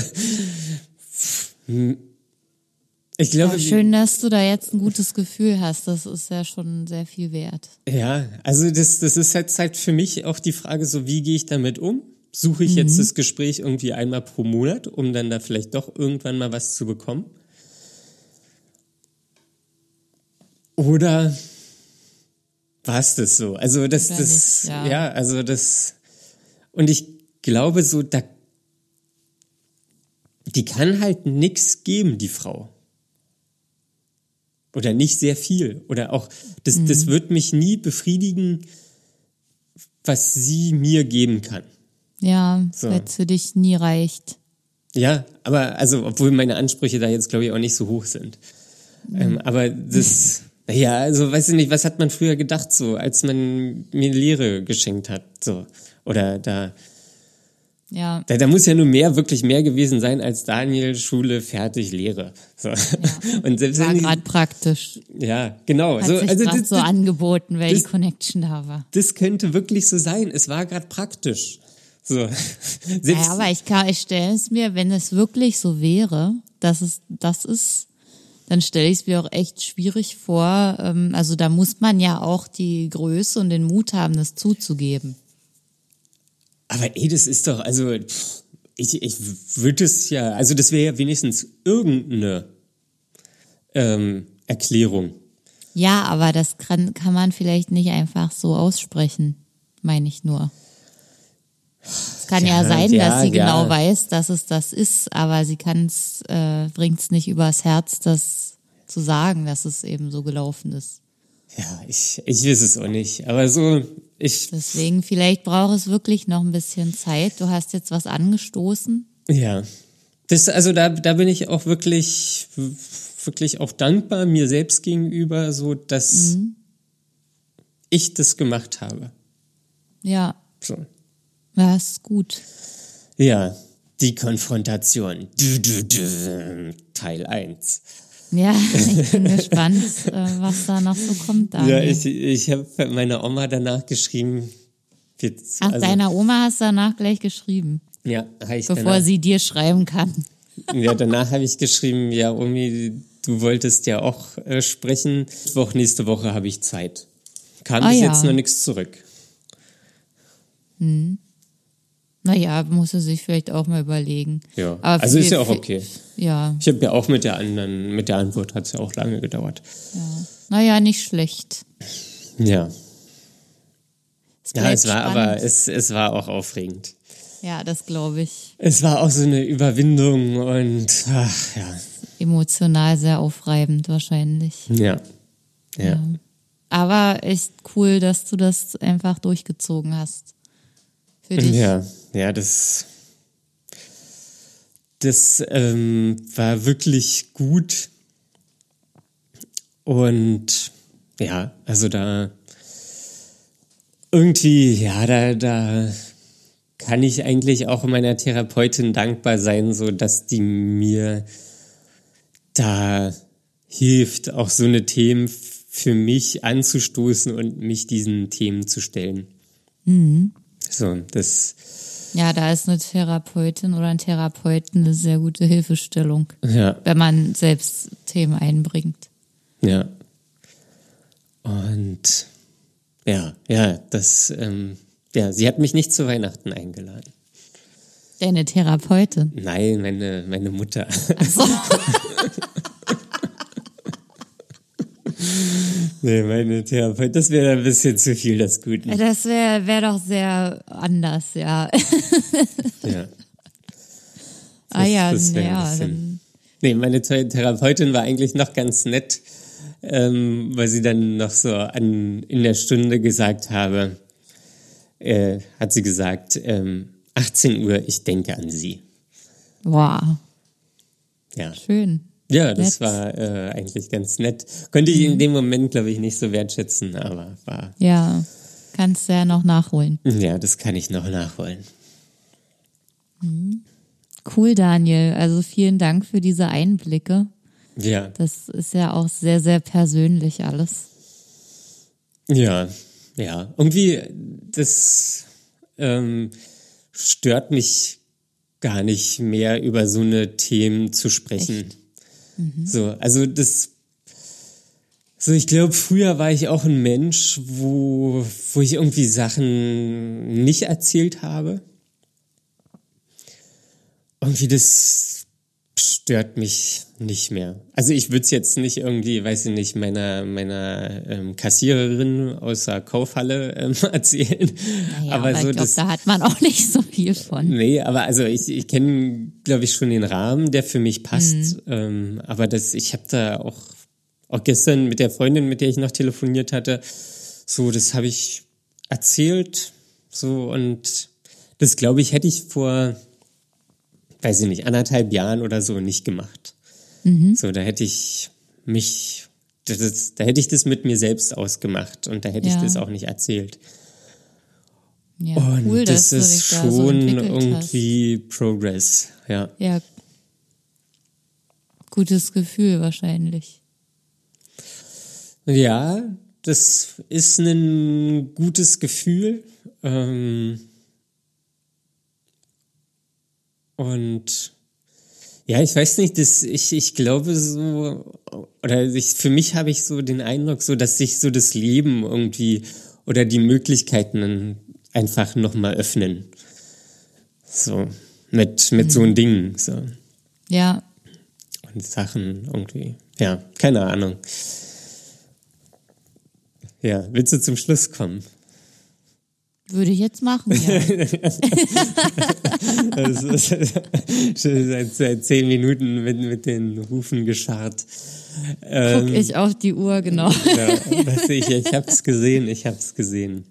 ich glaube, ja, schön, dass du da jetzt ein gutes Gefühl hast. Das ist ja schon sehr viel wert. Ja, also das, das ist jetzt halt für mich auch die Frage, so wie gehe ich damit um? Suche ich jetzt das Gespräch irgendwie einmal pro Monat, um dann da vielleicht doch irgendwann mal was zu bekommen? Oder war es das so? Also das, Oder das, nicht, ja. ja. also das, und ich glaube so, da, die kann halt nix geben, die Frau oder nicht sehr viel oder auch das das wird mich nie befriedigen was sie mir geben kann Ja, So. weil für dich nie reicht. ja aber also obwohl meine Ansprüche da jetzt glaube ich auch nicht so hoch sind ähm, aber das ja also weiß ich nicht was hat man früher gedacht so als man mir Lehre geschenkt hat so oder da Ja, Da, da muss ja nur mehr, wirklich mehr gewesen sein als Daniel, Schule, fertig, Lehre. So. Und selbst war gerade praktisch. ja, genau. Hat so, sich also das, so das, angeboten, weil das- die Connection da war. das könnte wirklich so sein. Es war gerade praktisch. So. [laughs] Selbst, Ja, aber ich, kann- ich stelle es mir, wenn es wirklich so wäre, dass es das ist, dann stelle ich es mir auch echt schwierig vor. Ähm, Also da muss man ja auch die Größe und den Mut haben, das zuzugeben. aber ey, das ist doch, also ich, ich würde es ja, also das wäre ja wenigstens irgendeine ähm, Erklärung. Ja, aber das kann, kann man vielleicht nicht einfach so aussprechen, meine ich nur. Es kann ja, Ja, sein, ja, dass sie genau ja. weiß, dass es das ist, aber sie kann es, äh, bringt es nicht übers Herz, das zu sagen, dass es eben so gelaufen ist. Ja, ich, ich weiß es auch nicht. Aber so, ich, Deswegen, vielleicht braucht es wirklich noch ein bisschen Zeit. Du hast jetzt was angestoßen. Ja. Das, also da, da bin ich auch wirklich, wirklich auch dankbar mir selbst gegenüber, so dass ich das gemacht habe. Ja, So. Ja, ist gut. Ja, die Konfrontation. Du, du, du. Teil 1. Ja, [laughs] ich bin gespannt, äh, was da noch so kommt. Ja, Daniel. ich, ich habe meiner Oma danach geschrieben. Jetzt, Ach, also, deiner Oma hast du danach gleich geschrieben, Ja, habe ich bevor danach, sie dir schreiben kann. ja, danach habe ich geschrieben, ja, Omi, du wolltest ja auch äh, sprechen. Mittwoch, nächste Woche habe ich Zeit. Kam Ah, bis ja. jetzt noch nichts zurück. Naja, muss er sich vielleicht auch mal überlegen. Ja, Aber also ist ja auch viel- okay. Ja, Ich habe ja auch mit der anderen, mit der Antwort hat es ja auch lange gedauert. naja, nicht schlecht. Ja. Es Ja, es war spannend. aber, es, es war auch aufregend. Ja, das glaube ich. Es war auch so eine Überwindung und ach ja. Emotional sehr aufreibend wahrscheinlich. Ja. Ja. Aber echt cool, dass du das einfach durchgezogen hast. Für dich. Ja, ja, das, das ähm, war wirklich gut. Und ja, also da irgendwie, ja, da, da kann ich eigentlich auch meiner Therapeutin dankbar sein, so dass die mir da hilft, auch so eine Themen für mich anzustoßen und mich diesen Themen zu stellen. So, das, Ja, da ist eine Therapeutin oder ein Therapeuten eine sehr gute Hilfestellung, ja, wenn man selbst Themen einbringt. ja. Und ja, ja, das, ähm, ja, sie hat mich nicht zu Weihnachten eingeladen. Deine Therapeutin. Nein, meine, meine Mutter. [laughs] [laughs] nee, meine Therapeutin, das wäre ein bisschen zu viel des Guten. Das wäre wär doch sehr anders, ja. [laughs] Ja. ah ja, das ja. Dann, Nee, meine The- Therapeutin war eigentlich noch ganz nett, ähm, weil sie dann noch so an, in der Stunde gesagt habe, äh, hat sie gesagt, ähm, 18 Uhr, ich denke an sie. wow, Ja, schön. Ja das Nett. war äh, eigentlich ganz nett. Konnte ich in dem Moment, glaube ich, nicht so wertschätzen, aber war, Ja, kannst du ja noch nachholen. ja, das kann ich noch nachholen. Cool, Daniel. Also vielen Dank für diese Einblicke. Ja, Das ist ja auch sehr, sehr persönlich alles. Ja, ja. Irgendwie, das ähm, stört mich gar nicht mehr, über so eine Themen zu sprechen. So, also das. So, ich glaube, früher war ich auch ein Mensch, wo, wo ich irgendwie Sachen nicht erzählt habe. Irgendwie das stört mich nicht mehr. Also ich würde es jetzt nicht irgendwie, weiß ich nicht, meiner, meiner ähm, Kassiererin aus der Kaufhalle ähm, [laughs] erzählen. Naja, aber aber so ich glaube, das. da hat man auch [laughs] nicht so viel von. Nee, aber also ich, ich kenne, glaube ich, schon den Rahmen, der für mich passt. Ähm, aber das, ich habe da auch, auch gestern mit der Freundin, mit der ich noch telefoniert hatte, so, das habe ich erzählt. So, und das, glaube ich, hätte ich vor, weiß ich nicht, anderthalb Jahren oder so nicht gemacht. So, da hätte ich mich, das, da hätte ich das mit mir selbst ausgemacht und da hätte ich Ja. das auch nicht erzählt. Ja, Und cool, das ist dich da so schon irgendwie Progress, ja. hast. Ja. Gutes Gefühl wahrscheinlich. Ja, das ist ein gutes Gefühl. Ähm, und ja, ich weiß nicht, das, ich, ich glaube so, oder ich, für mich habe ich so den Eindruck, so, dass sich so das Leben irgendwie oder die Möglichkeiten einfach nochmal öffnen. So, mit, mit so einem Ding, so. Ja, Und Sachen irgendwie. Ja, keine Ahnung. Ja, willst du zum Schluss kommen? Würde ich jetzt machen, ja. [laughs] Das ist seit, seit zehn Minuten mit, mit den Hufen gescharrt. Guck Ähm, ich auf die Uhr, genau. ja, das, ich ich habe es gesehen, ich habe es gesehen.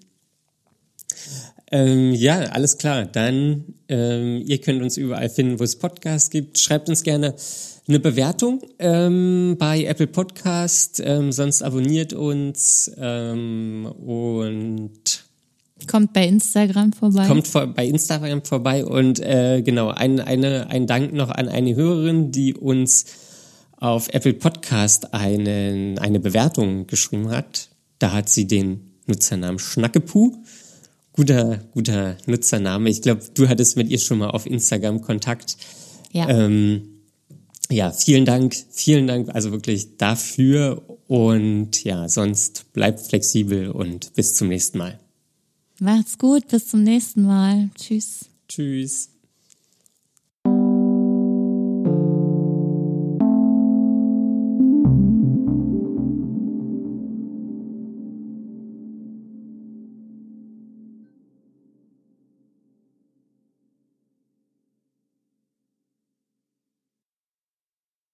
Ähm, ja, alles klar. Dann, ähm, ihr könnt uns überall finden, wo es Podcasts gibt. Schreibt uns gerne eine Bewertung ähm, bei Apple Podcast. Ähm, sonst abonniert uns ähm, und Kommt bei Instagram vorbei. kommt vor, bei Instagram vorbei und äh, genau ein, eine, ein Dank noch an eine Hörerin, die uns auf Apple Podcast einen, eine Bewertung geschrieben hat. Da hat sie den Nutzernamen Schnackepuh. Guter, guter Nutzername. Ich glaube, du hattest mit ihr schon mal auf Instagram Kontakt. ja. Ähm, ja, vielen Dank, vielen Dank also wirklich dafür und ja, sonst bleibt flexibel und bis zum nächsten Mal. Macht's gut, bis zum nächsten Mal. Tschüss. Tschüss.